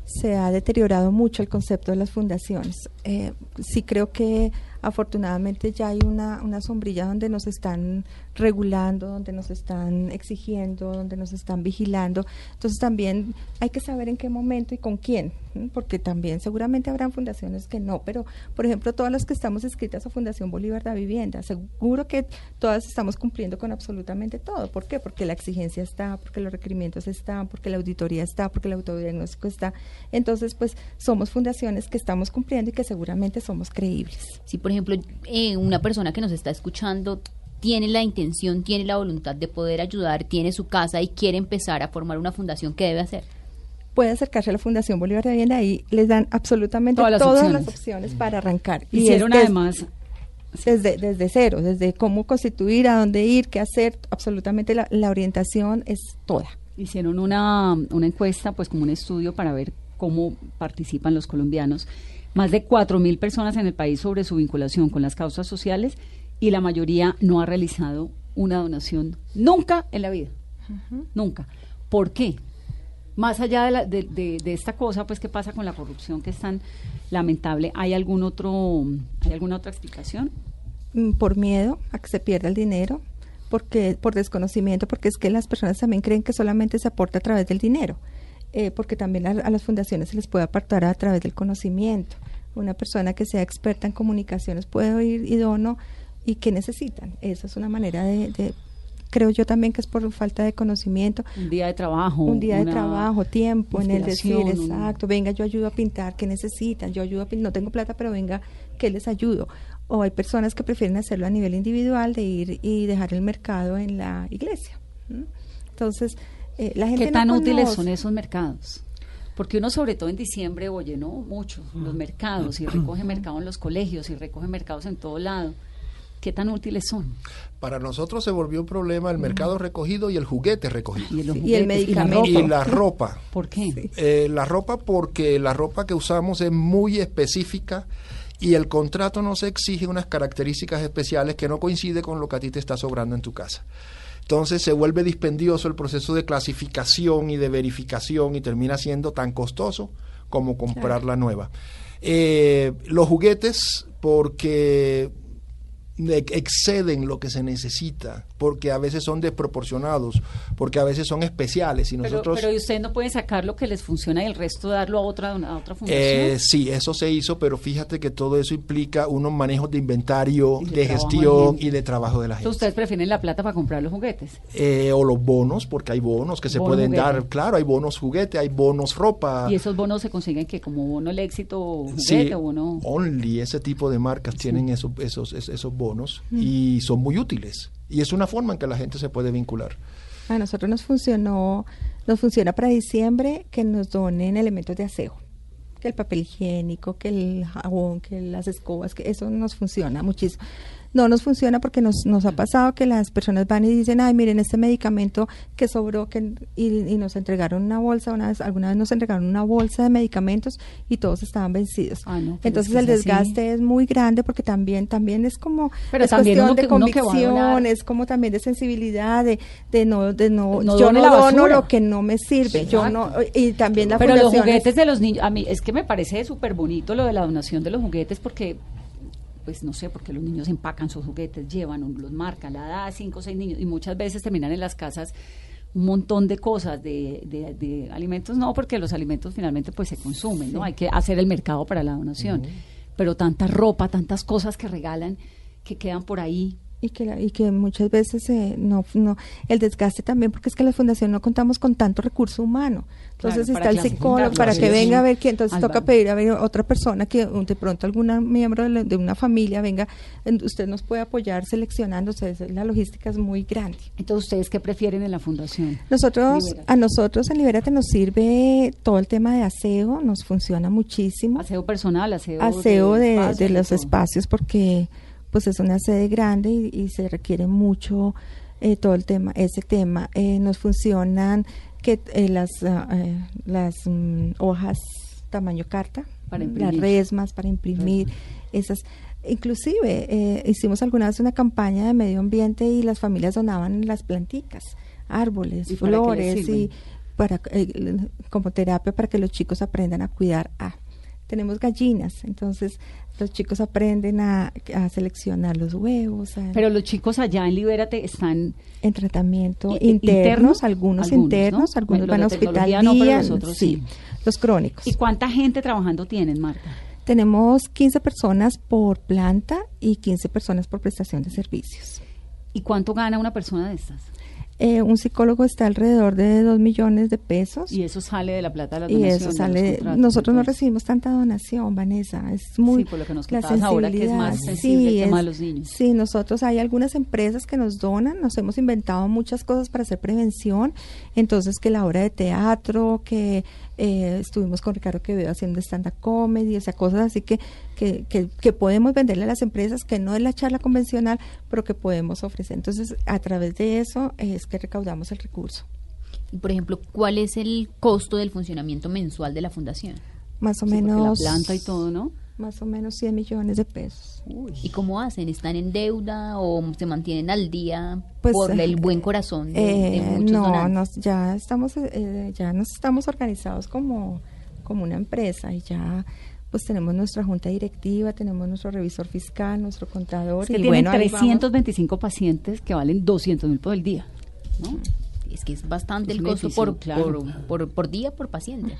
se ha deteriorado mucho el concepto de las fundaciones. Eh, sí creo que afortunadamente ya hay una, una sombrilla donde nos están regulando, donde nos están exigiendo, donde nos están vigilando. Entonces también hay que saber en qué momento y con quién, porque también seguramente habrán fundaciones que no, pero por ejemplo todas las que estamos inscritas a Fundación Bolívar da Vivienda, seguro que todas estamos cumpliendo con absolutamente todo. ¿Por qué? Porque la exigencia está, porque los requerimientos están, porque la auditoría está, porque el autodiagnóstico está. Entonces, pues somos fundaciones que estamos cumpliendo y que seguramente somos creíbles. Si, por ejemplo, eh, una persona que nos está escuchando tiene la intención, tiene la voluntad de poder ayudar, tiene su casa y quiere empezar a formar una fundación, ¿qué debe hacer? Puede acercarse a la Fundación Bolívar de Vivienda y les dan absolutamente Todas todas, las las, opciones. para arrancar. Y Hicieron además desde, desde cero, desde cómo constituir, a dónde ir, qué hacer, absolutamente la, la orientación es toda. hicieron una, una encuesta, pues como un estudio para ver cómo participan los colombianos. Más de 4.000 personas en el país sobre su vinculación con las causas sociales y la mayoría no ha realizado una donación nunca en la vida. Nunca. ¿Por qué? Más allá de, la- de, de- de esta cosa, pues, ¿qué pasa con la corrupción que es tan lamentable? ¿Hay algún otro, ¿hay alguna otra explicación? Mm, por miedo a que se pierda el dinero, porque por desconocimiento, porque es que las personas también creen que solamente se aporta a través del dinero, eh, porque también a, a las fundaciones se les puede aportar a través del conocimiento. Una persona que sea experta en comunicaciones puede ir y dono y qué necesitan. Esa es una manera de, de- creo yo también que es por falta de conocimiento. Un día de trabajo. Un día de trabajo, tiempo en el decir, exacto, venga, yo ayudo a pintar, ¿qué necesitan? Yo ayudo a pintar, no tengo plata, pero venga, ¿qué les ayudo? O hay personas que prefieren hacerlo a nivel individual, de ir y dejar el mercado en la iglesia. Entonces, eh, la gente ¿Qué no tan útiles son esos mercados? Porque uno sobre todo en diciembre oye, ¿no? Mucho, los mercados, y recoge mercado en los colegios, y recoge mercados en todo lado. ¿Qué tan útiles son? Para nosotros se volvió un problema el mercado recogido y el juguete recogido. Y, el medicamento. la Y ropa. la ropa. ¿Por qué? Eh, la ropa porque la ropa que usamos es muy específica y el contrato nos exige unas características especiales que no coincide con lo que a ti te está sobrando en tu casa. Entonces se vuelve dispendioso el proceso de clasificación y de verificación y termina siendo tan costoso como comprar la nueva. Eh, los juguetes porque exceden lo que se necesita, porque a veces son desproporcionados, porque a veces son especiales y Pero, nosotros pero ustedes no pueden sacar lo que les funciona y el resto darlo a otra, a otra fundación. eh, sí, eso se hizo, pero fíjate que todo eso implica unos manejos de inventario, de gestión y de trabajo de la Entonces gente. ustedes prefieren la plata para comprar los juguetes. Eh, o los bonos, porque hay bonos que se Bono pueden juguete. dar, claro, hay bonos juguete, hay bonos ropa. Y esos bonos se consiguen que como bono el éxito juguete Sí, o bono... Only ese tipo de marcas tienen esos, esos, es- esos bonos y son muy útiles. Y es una forma en que la gente se puede vincular. A nosotros nos funcionó, nos funciona para diciembre que nos donen elementos de aseo, que el papel higiénico, que el jabón, que las escobas, que eso nos funciona muchísimo. No nos funciona porque nos, nos ha pasado que las personas van y dicen, ay, miren, este medicamento que sobró, que, y, y nos entregaron una bolsa, una vez, alguna vez nos entregaron una bolsa de medicamentos y todos estaban vencidos. Ah, no, Entonces es el así. desgaste es muy grande porque también, también es como, Pero es también cuestión de convicción, es como también de sensibilidad, de, de no, de no, No yo no dono basura. lo que no me sirve, yo no, y también la Pero los es- juguetes de los niños, a mí es que me parece súper bonito lo de la donación de los juguetes porque, pues no sé, porque los niños empacan sus juguetes, llevan, los marcan, la edad cinco o seis niños y muchas veces terminan en las casas un montón de cosas, de, de- de alimentos, no, porque los alimentos finalmente pues se consumen, ¿no? Hay que hacer el mercado para la donación, pero tanta ropa, tantas cosas que regalan que quedan por ahí. Y que la- y que muchas veces eh, no no el desgaste también porque es que la fundación no contamos con tanto recurso humano. Entonces Claro, está el psicólogo para que venga a ver que entonces toca pedir a ver otra persona que de pronto alguna miembro de, la- de una familia venga en- usted nos puede apoyar es- la logística es muy grande. Entonces, ¿ustedes qué prefieren en la fundación? nosotros a nosotros en Libérate nos sirve todo el tema de aseo nos funciona muchísimo. Aseo personal, aseo, aseo de, espacios de los espacios porque pues es una sede grande y, y se requiere mucho eh, todo el tema ese tema. Eh, nos funcionan que eh, las ah, eh, las mm, hojas tamaño carta Para las resmas para imprimir esas. Inclusive eh, hicimos alguna vez una campaña de medio ambiente y las familias donaban las planticas árboles ¿Y para qué les flores y para como terapia para que los chicos aprendan a cuidar. A tenemos gallinas entonces los chicos aprenden a, a seleccionar los huevos a- Pero los chicos allá en Libérate están en tratamiento internos, internos, algunos, algunos, internos ¿no? algunos van a hospital no, día, otros sí, sí. los crónicos ¿Y cuánta gente trabajando tienen, Marta? tenemos 15 personas por planta y 15 personas por prestación de servicios ¿Y cuánto gana una persona de estas? Eh, un psicólogo está alrededor de 2 millones de pesos Y eso sale de la plata de las y donaciones. de contratos, nosotros no recibimos tanta donación Vanessa es muy Sí, por lo que nos la ahora, que es más sensible el tema de es- los niños. sí nosotros hay algunas empresas que nos donan nos hemos inventado muchas cosas para hacer prevención entonces que la obra de teatro que eh, estuvimos con Ricardo Quevedo haciendo stand up comedy o sea cosas así que, que que que podemos venderle a las empresas que no es la charla convencional pero que podemos ofrecer entonces a través de eso es que recaudamos el recurso Y, por ejemplo, ¿cuál es el costo del funcionamiento mensual de la fundación? más o menos la planta y todo, ¿no? Más o menos 100 millones de pesos. ¿Y cómo hacen? ¿Están en deuda o se mantienen al día Pues, por eh, el buen corazón de, de Eh, muchos no, donantes? nos, ya estamos eh, ya nos estamos organizados como, como una empresa y ya pues tenemos nuestra junta directiva, tenemos nuestro revisor fiscal, nuestro contador Es que y tienen bueno, ahí vamos. 325 pacientes que valen 200 mil por el día, ¿no? Es que es bastante Es el costo por, claro. por, por, por día, por paciente.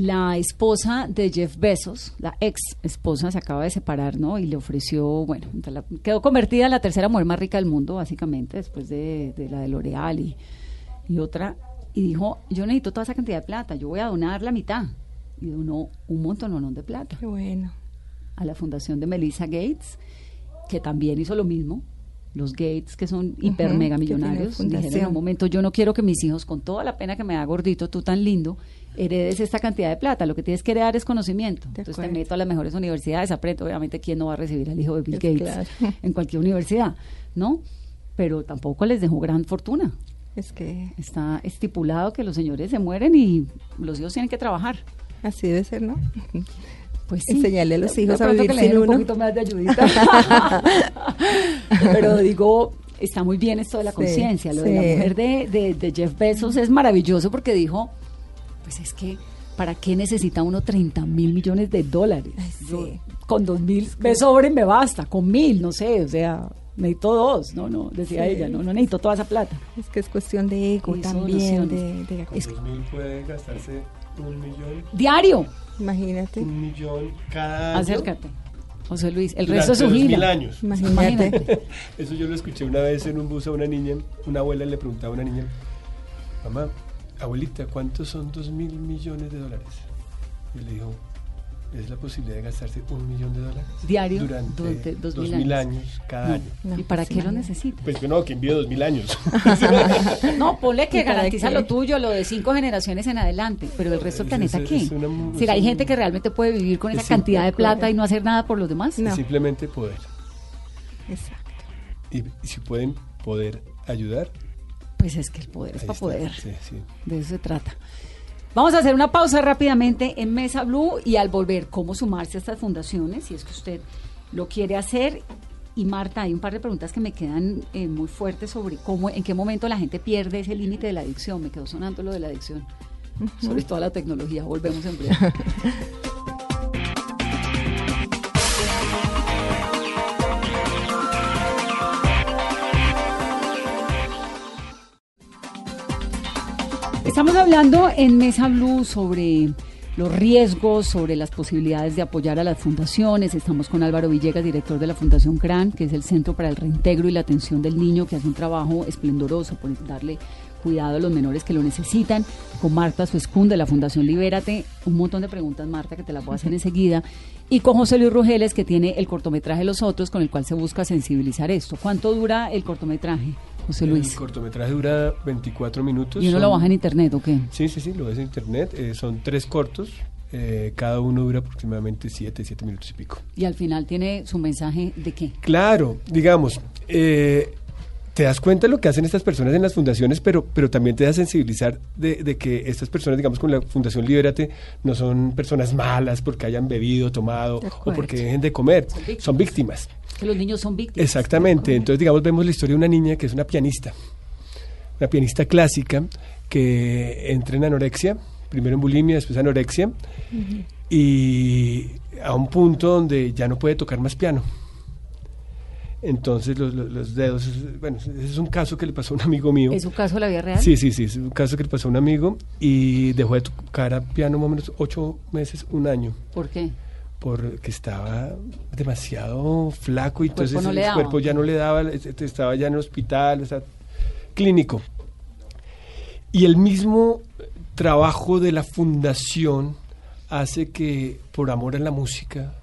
La esposa de Jeff Bezos, la ex esposa, se acaba de separar, ¿no? Y le ofreció, bueno, la- quedó convertida en la tercera mujer más rica del mundo, básicamente, después de, de la de L'Oreal y, y otra. Y dijo, yo necesito toda esa cantidad de plata, yo voy a donar la mitad. Y donó un montón de plata Qué bueno. a la fundación de Melissa Gates, que también hizo lo mismo. Los Gates, que son hiper Ujú, mega que tiene millonarios, dijeron en un momento, yo no quiero que mis hijos, con toda la pena que me da gordito, tú tan lindo, heredes esta cantidad de plata. Lo que tienes que heredar es conocimiento. Entonces te meto a las mejores universidades, aprendo. Obviamente, ¿quién no va a recibir al hijo de Bill Gates claro. en cualquier universidad? ¿No? Pero tampoco les dejó gran fortuna. Es que Está estipulado que los señores se mueren y los hijos tienen que trabajar. así debe ser, ¿no? Pues sí. Enseñarle a los hijos a vivir que le sin den un uno. poquito más de ayudita. Pero digo, está muy bien esto de la Sí, conciencia. Lo de la mujer de, de- de Jeff Bezos es maravilloso porque dijo, pues es que, ¿para qué necesita uno 30 mil millones de dólares? Ay, sí. Yo, con dos mil me sobren me basta, con mil, no sé, o sea, necesito dos, no, no, decía Sí. ella, no, no necesito toda esa plata. Es que es cuestión de ego Y también, de, de- Con 2000 puede gastarse un millón, Diario, imagínate, un millón cada año. acércate, José Luis, el resto es su 2000 gira. años. imagínate. Eso yo lo escuché una vez en un bus a una niña, una abuela le preguntaba a una niña, mamá, abuelita, ¿cuántos son dos mil millones de dólares? Y le dijo, es la posibilidad de gastarse un millón de dólares Diario, durante durante dos dos mil mil años. años cada No. año. No, ¿Y para sí, qué lo imagínate. necesita? Pues que no, que envíe dos mil años. No, ponle que ¿Y para garantiza lo tuyo, lo de cinco generaciones en adelante, pero el resto del planeta es- qué? es una mu- Si es hay un- gente que realmente puede vivir con es esa cantidad de plata y no hacer nada por los demás. No. Simplemente poder. Exacto. Y, y si pueden poder ayudar, Pues es que el poder es ahí para está. poder. Sí, sí. De eso se trata. Vamos a hacer una pausa rápidamente en Mesa Blue y al volver, cómo sumarse a estas fundaciones, si es que usted lo quiere hacer. Y Marta, hay un par de preguntas que me quedan eh, muy fuertes sobre cómo, en qué momento la gente pierde ese límite de la adicción. Me quedó sonando lo de la adicción, sobre toda la tecnología. Volvemos en breve. Estamos hablando en Mesa Blue sobre los riesgos, sobre las posibilidades de apoyar a las fundaciones. Estamos con Álvaro Villegas, director de la Fundación CRAN, que es el Centro para el Reintegro y la Atención del Niño, que hace un trabajo esplendoroso por darle cuidado a los menores que lo necesitan. Con Marta Suescún de la Fundación Libérate. Un montón de preguntas, Marta, que te las voy a hacer enseguida. Y con José Luis Rugeles, que tiene el cortometraje Los Otros, con el cual se busca sensibilizar esto. ¿Cuánto dura el cortometraje, José Luis? El cortometraje dura 24 minutos. ¿Y uno lo baja en internet o qué? Sí, sí, sí, lo ves en internet. eh, son tres cortos. eh, cada uno dura aproximadamente 7, 7 minutos y pico. Y al final tiene su mensaje de qué. Claro, digamos, eh, te das cuenta de lo que hacen estas personas en las fundaciones, pero, pero también te da sensibilizar de, de que estas personas, digamos, con la Fundación Libérate, no son personas malas porque hayan bebido, tomado o porque dejen de comer, Son víctimas. son víctimas. Que los niños son víctimas. Exactamente. Entonces, digamos, vemos la historia de una niña que es una pianista, una pianista clásica que entra en anorexia, primero en bulimia, después anorexia, y a un punto donde ya no puede tocar más piano. Entonces los, los- los dedos, bueno, ese es un caso que le pasó a un amigo mío. ¿Es un caso de la vida real? Sí, sí, sí, es un caso que le pasó a un amigo y dejó de tocar a piano más o menos ocho meses, un año ¿Por qué? porque estaba demasiado flaco y El cuerpo entonces no le el cuerpo ya no le daba, estaba ya en el hospital, o sea, clínico. Y el mismo trabajo de la fundación hace que por amor a la música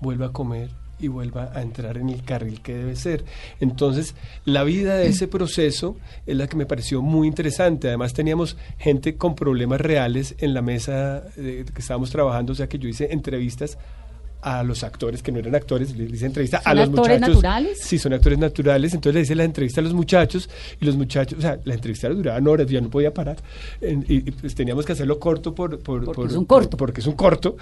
vuelva a comer y vuelva a entrar en el carril que debe ser. Entonces, la vida de ese proceso es la que me pareció muy interesante. Además, teníamos gente con problemas reales en la mesa eh, que estábamos trabajando, o sea que yo hice entrevistas a los actores que no eran actores, le hice entrevista a ¿Son los actores muchachos. naturales? Sí, son actores naturales. Entonces le hice la entrevista a los muchachos y los muchachos, o sea, la entrevista duraba horas, ya no podía parar. En- y, y, pues teníamos que hacerlo corto por, por- Porque por- es un corto. por- porque es un corto.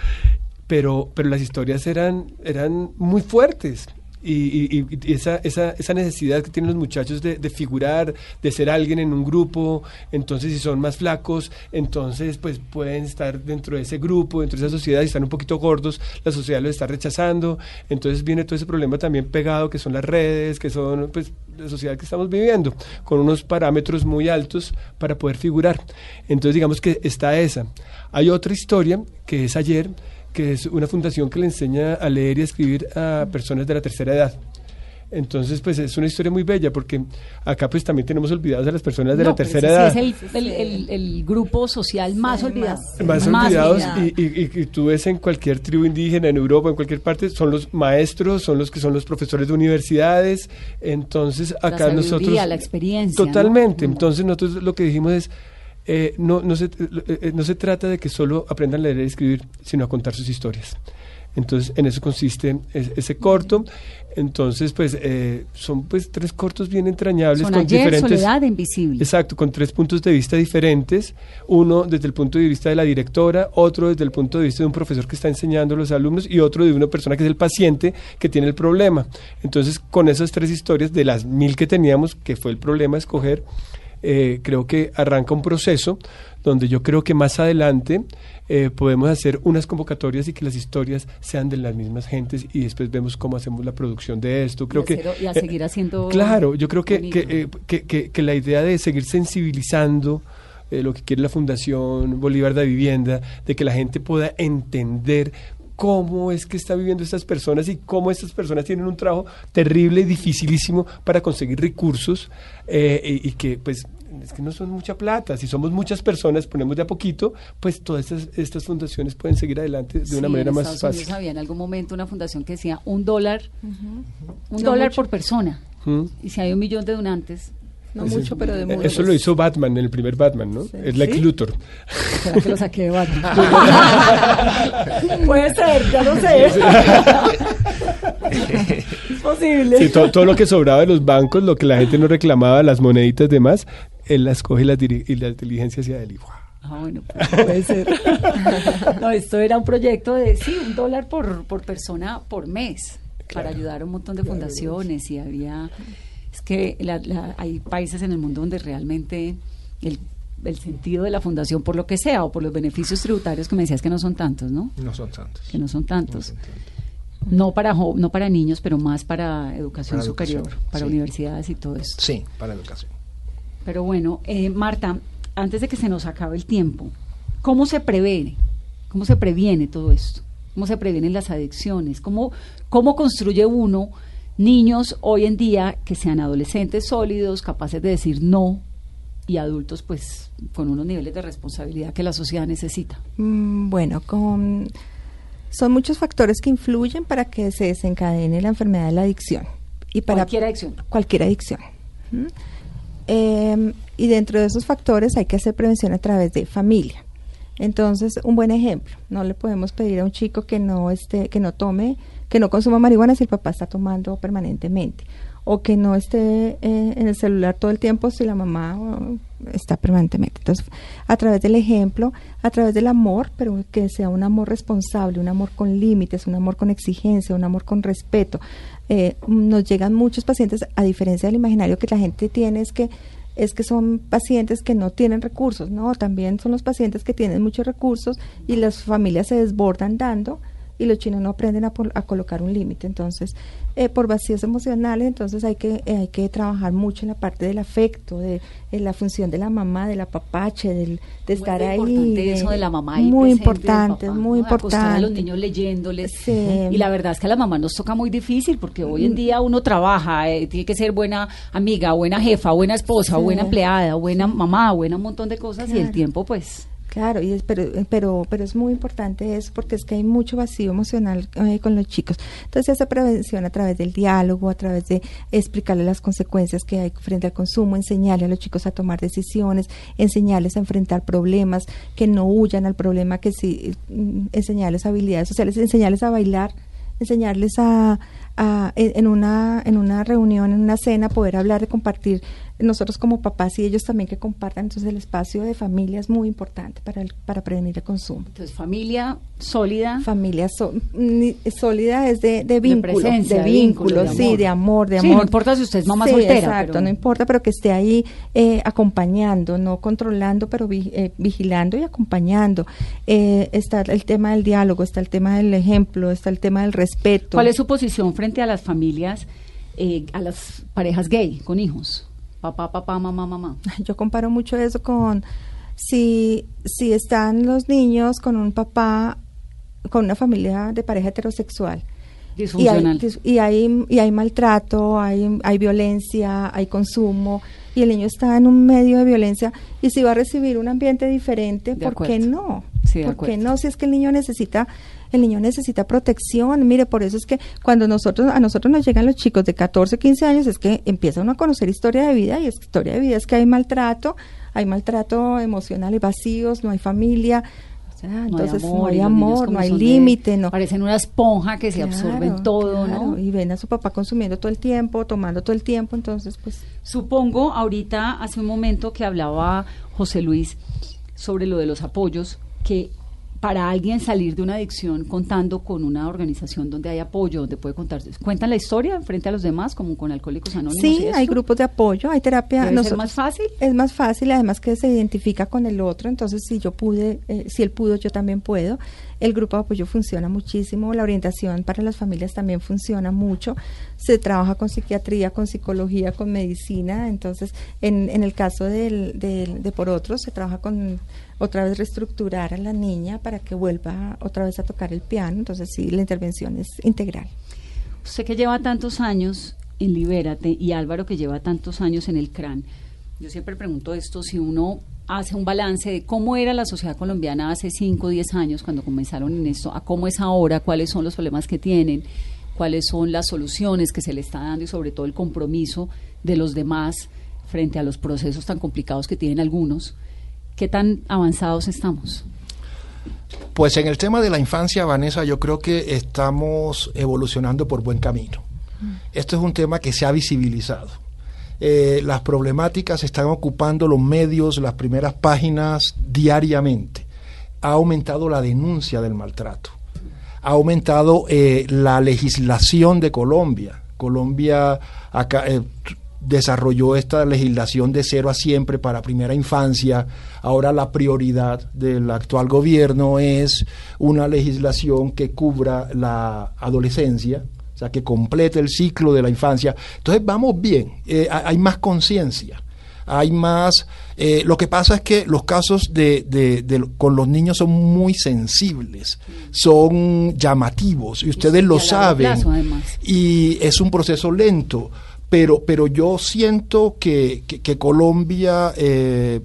Pero, pero las historias eran, eran muy fuertes. Y, esa, esa, esa necesidad que tienen los muchachos de, de figurar, de ser alguien en un grupo, entonces si son más flacos, entonces pues pueden estar dentro de ese grupo, dentro de esa sociedad, y están un poquito gordos, la sociedad los está rechazando, entonces viene todo ese problema también pegado, que son las redes, que son pues la sociedad que estamos viviendo, con unos parámetros muy altos para poder figurar. Entonces digamos que está esa. Hay otra historia que es ayer, que es una fundación que le enseña a leer y a escribir a personas de la tercera edad. Entonces, pues es una historia muy bella porque acá pues también tenemos olvidados a las personas de No, la pero tercera ese edad. sí es el, el- el- el grupo social más Sí, olvidado. más Más olvidados olvidado. y, y- y- y tú ves en cualquier tribu indígena, en Europa, en cualquier parte, son los maestros, son los que son los profesores de universidades. Entonces, La acá nosotros... sabiduría, la experiencia. Totalmente. Mm. Entonces, nosotros lo que dijimos es, eh, no, no, se, eh, eh, no se trata de que solo aprendan a leer y escribir, sino a contar sus historias. Entonces, en eso consiste es- ese corto. Entonces, pues, eh, son pues tres cortos bien entrañables Son con ayer, diferentes... soledad invisible. Exacto, con tres puntos de vista diferentes. Uno desde el punto de vista de la directora, otro desde el punto de vista de un profesor que está enseñando a los alumnos y otro de una persona que es el paciente que tiene el problema. Entonces, con esas tres historias, de las mil que teníamos, que fue el problema escoger, eh, creo que arranca un proceso donde yo creo que más adelante eh, podemos hacer unas convocatorias y que las historias sean de las mismas gentes y después vemos cómo hacemos la producción de esto. Creo y, que hacer- y a eh, seguir haciendo. Claro, yo creo que, bonito. que, eh, que- que- que la idea de seguir sensibilizando eh, lo que quiere la Fundación Bolívar de Vivienda, de que la gente pueda entender cómo es que está viviendo estas personas y cómo estas personas tienen un trabajo terrible y dificilísimo para conseguir recursos eh, y, y que pues es que no son mucha plata, si somos muchas personas, ponemos de a poquito, pues todas estas, estas fundaciones pueden seguir adelante de Sí, una manera en más Estados Unidos fácil. había en algún momento una fundación que decía un dólar, un No dólar mucho. por persona. Y si hay un millón de donantes, No Ese- mucho, pero de eh, mucho. Eso lo hizo Batman en el primer Batman, ¿no? Sí. Es Lex ¿Sí? Luthor. ¿será que lo saqué de Batman? Puede ser, ya no sé. es posible. Sí, to- todo lo que sobraba de los bancos, lo que la gente no reclamaba, las moneditas de más, él las coge y las, y las diligencia hacia él. Y ¡guau! Ah, bueno, pues, puede ser. no, esto era un proyecto de, sí, un dólar por, por persona por mes para ayudar a un montón de fundaciones y había, es que la- la- hay países en el mundo donde realmente el, el sentido de la fundación, por lo que sea, o por los beneficios tributarios que me decías que no son tantos, ¿no? No son tantos. Que no son No tantos. son tantos. No para, no para niños, pero más para educación Para superior, educación, para sí. universidades y todo eso. Sí, para educación. Pero bueno, eh, Marta, antes de que se nos acabe el tiempo, ¿cómo se previene? ¿Cómo se previene todo esto? ¿Cómo se previenen las adicciones? ¿Cómo, cómo construye uno niños hoy en día que sean adolescentes sólidos, capaces de decir no y adultos pues con unos niveles de responsabilidad que la sociedad necesita? Mm, Bueno, con, son muchos factores que influyen para que se desencadene la enfermedad de la adicción. Y para Cualquier adicción. Cualquier adicción. ¿Mm? Eh, y dentro de esos factores hay que hacer prevención a través de familia. Entonces, un buen ejemplo, no le podemos pedir a un chico que no esté, que no tome, que no consuma marihuana si el papá está tomando permanentemente, o que no esté eh, en el celular todo el tiempo si la mamá está permanentemente. Entonces, a través del ejemplo, a través del amor, pero que sea un amor responsable, un amor con límites, un amor con exigencia, un amor con respeto. Eh, nos llegan muchos pacientes, a diferencia del imaginario que la gente tiene, es que es que son pacientes que no tienen recursos, no, también son los pacientes que tienen muchos recursos y las familias se desbordan dando y los chinos no aprenden a, a colocar un límite. Entonces, eh, por vacíos emocionales, entonces hay que, eh, hay que trabajar mucho en la parte del afecto, de, en la función de la mamá, del apapache, del, de estar Muy ahí. importante eso de la mamá Muy importante, papá, muy ¿no? De importante. a los niños leyéndoles. Sí. Y la verdad es que a la mamá nos toca muy difícil porque hoy Mm. en día uno trabaja, eh, tiene que ser buena amiga, buena jefa, buena esposa, Sí. buena empleada, buena mamá, buena un montón de cosas y el tiempo pues... Claro, y es, pero, pero, pero es muy importante eso porque es que hay mucho vacío emocional eh, con los chicos. Entonces hace prevención a través del diálogo, a través de explicarle las consecuencias que hay frente al consumo, enseñarle a los chicos a tomar decisiones, enseñarles a enfrentar problemas, que no huyan al problema, que sí, mm, enseñarles habilidades sociales, enseñarles a bailar, enseñarles a, a- en una en una reunión, en una cena, poder hablar de compartir nosotros como papás y ellos también que compartan. Entonces el espacio de familia es muy importante para el- para prevenir el consumo. Entonces familia sólida, Familia so- sólida es de, de vínculo, presencia, de de vínculo, de sí, amor. de amor, de Sí, amor. no importa si usted es mamá Sí, soltera, Exacto, pero- no importa, pero que esté ahí eh, acompañando, no controlando, pero vi- eh, vigilando y acompañando. Eh, está el tema del diálogo, está el tema del ejemplo, está el tema del respeto. ¿cuál es su posición frente a las familias, eh, a las parejas gay con hijos? Papá, papá, mamá, mamá. Yo comparo mucho eso con si, si están los niños con un papá, con una familia de pareja heterosexual. Y hay, Disfuncional. y hay, y hay maltrato, hay, hay violencia, hay consumo, y el niño está en un medio de violencia, y si va a recibir un ambiente diferente, De ¿por qué no? Sí, ¿Por qué no? Si es que el niño necesita, el niño necesita protección. Mire, por eso es que cuando nosotros, a nosotros nos llegan los chicos de 14, 15 años, es que empieza uno a conocer historia de vida, y es historia de vida es que hay maltrato, hay maltrato emocional y vacíos, no hay familia. O sea, No hay entonces amor, no hay amor, no hay límite, no. Parecen una esponja que se absorben Claro, todo, claro, ¿no? Y ven a su papá consumiendo todo el tiempo, tomando todo el tiempo, entonces pues Supongo, ahorita, hace un momento que hablaba José Luis sobre lo de los apoyos, que para alguien salir de una adicción contando con una organización donde hay apoyo, donde puede contar, cuentan la historia frente a los demás, como con Alcohólicos Anónimos. sí, hay grupos de apoyo, hay terapia. ¿Debe ser nosotros- más fácil? Es más fácil, además que se identifica con el otro, entonces si yo pude, eh, si él pudo, yo también puedo. El grupo de apoyo funciona muchísimo, la orientación para las familias también funciona mucho. Se trabaja con psiquiatría, con psicología, con medicina, entonces en, en el caso del, del- de por otros se trabaja con otra vez reestructurar a la niña para que vuelva otra vez a tocar el piano, entonces sí, la intervención es integral. Usted que lleva tantos años en Libérate y Álvaro que lleva tantos años en el CRAN, yo siempre pregunto esto, si uno hace un balance de cómo era la sociedad colombiana hace 5 o 10 años cuando comenzaron en esto, a cómo es ahora, cuáles son los problemas que tienen, cuáles son las soluciones que se le está dando y sobre todo el compromiso de los demás frente a los procesos tan complicados que tienen algunos, ¿qué tan avanzados estamos? Pues en el tema de la infancia, Vanessa, yo creo que estamos evolucionando por buen camino. Esto es un tema que se ha visibilizado. Eh, las problemáticas están ocupando los medios, las primeras páginas diariamente. Ha aumentado la denuncia del maltrato. Ha aumentado eh, la legislación de Colombia. Colombia acá, eh, desarrolló esta legislación de cero a siempre para primera infancia. Ahora la prioridad del actual gobierno es una legislación que cubra la adolescencia, o sea, que complete el ciclo de la infancia. Entonces vamos bien, eh, ha- hay más conciencia, hay más... eh, lo que pasa es que los casos de, de- de- con los niños son muy sensibles, son llamativos, y ustedes lo saben, plazo, y es un proceso lento, pero, pero yo siento que, que- Colombia... eh,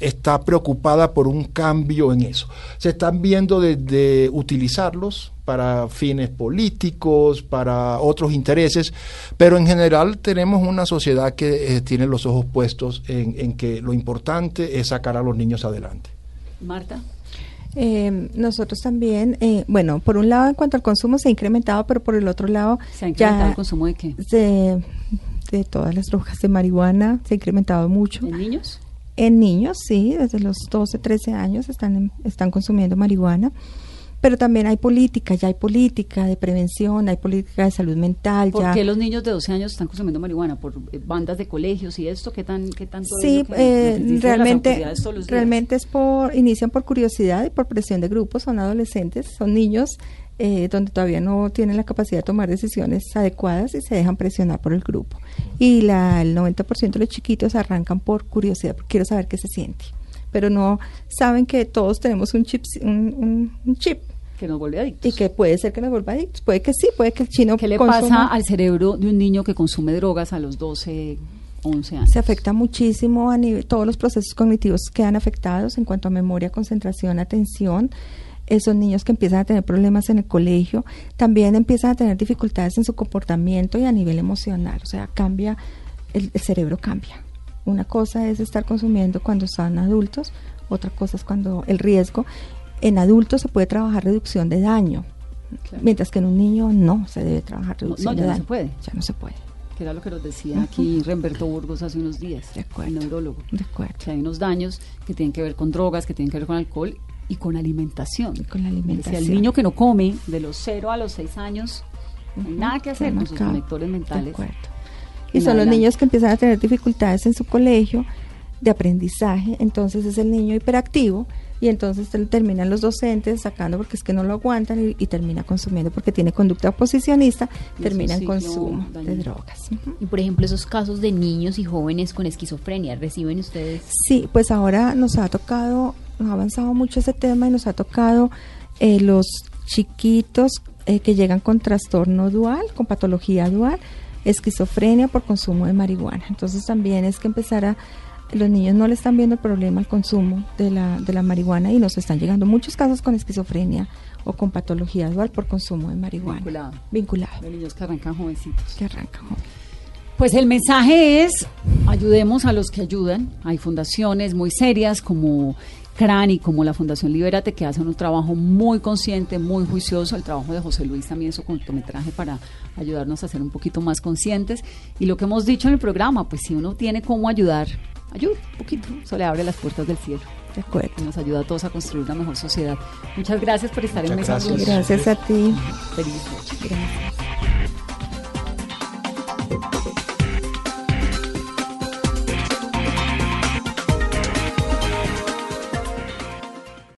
está preocupada por un cambio en eso. Se están viendo de, de utilizarlos para fines políticos, para otros intereses, pero en general tenemos una sociedad que eh, tiene los ojos puestos en, en que lo importante es sacar a los niños adelante. Marta. Eh, nosotros también, eh, bueno, por un lado en cuanto al consumo se ha incrementado, pero por el otro lado ¿Se ha incrementado ya el consumo de qué? de, de todas las drogas de marihuana se ha incrementado mucho. ¿En niños? En niños, sí, desde los 12, 13 años están, están consumiendo marihuana. Pero también hay política, ya hay política de prevención, hay política de salud mental. ¿Por ya. qué los niños de 12 años están consumiendo marihuana? ¿Por eh, bandas de colegios y esto? ¿Qué, tan, qué tanto es Sí, lo que eh, realmente, realmente es por, inician por curiosidad y por presión de grupos, son adolescentes, son niños eh, donde todavía no tienen la capacidad de tomar decisiones adecuadas y se dejan presionar por el grupo. Y la, el 90% de los chiquitos arrancan por curiosidad, porque quiero saber qué se siente. Pero no saben que todos tenemos un chip, un, un- un chip Que nos vuelve adictos. y que puede ser que nos vuelva adictos. Puede que sí, puede que el chino ¿Qué le consuma- pasa al cerebro de un niño que consume drogas a los 12, 11 años? Se afecta muchísimo a nivel, todos los procesos cognitivos quedan afectados en cuanto a memoria, concentración, atención. Esos niños que empiezan a tener problemas en el colegio, también empiezan a tener dificultades en su comportamiento y a nivel emocional. O sea, cambia, el, el cerebro cambia. Una cosa es estar consumiendo cuando están adultos, otra cosa es cuando el riesgo. En adultos se puede trabajar reducción de daño, Claro. mientras que en un niño no se debe trabajar reducción no, ya de no daño. se puede. Ya no se puede. Que era lo que nos decía aquí Remberto Burgos hace unos días, De acuerdo. el neurólogo. De acuerdo. Que hay unos daños que tienen que ver con drogas, que tienen que ver con alcohol y con alimentación. Y con la Si alimentación. el niño que no come de los 0 a los 6 años, no hay nada que hacer con sus conectores De mentales. acuerdo. En Y son los niños que empiezan a tener dificultades en su colegio de aprendizaje, entonces es el niño hiperactivo y entonces te- terminan los docentes sacando porque es que no lo aguantan y, y termina consumiendo porque tiene conducta oposicionista, Y termina en consumo de drogas. Y por ejemplo, esos casos de niños y jóvenes con esquizofrenia, ¿reciben ustedes? Sí, pues ahora nos ha tocado, nos ha avanzado mucho ese tema y nos ha tocado eh, los chiquitos eh, que llegan con trastorno dual, con patología dual, esquizofrenia por consumo de marihuana. Entonces también es que empezar a, los niños no le están viendo el problema al consumo de la, de la marihuana y nos están llegando muchos casos con esquizofrenia o con patología dual por consumo de marihuana. Vinculado. Vinculado. De niños que arrancan jovencitos. Que arranca joven. Pues el mensaje es, ayudemos a los que ayudan. Hay fundaciones muy serias como CRANI, como la Fundación Libérate, que hacen un trabajo muy consciente, muy juicioso. El trabajo de José Luis también, su cortometraje para ayudarnos a ser un poquito más conscientes. Y lo que hemos dicho en el programa, pues si uno tiene cómo ayudar, ayude un poquito. Eso le abre las puertas del cielo. De acuerdo. Y nos ayuda a todos a construir una mejor sociedad. Muchas gracias por estar en Mesa gracias. Gracias a ti. Feliz noche. Gracias.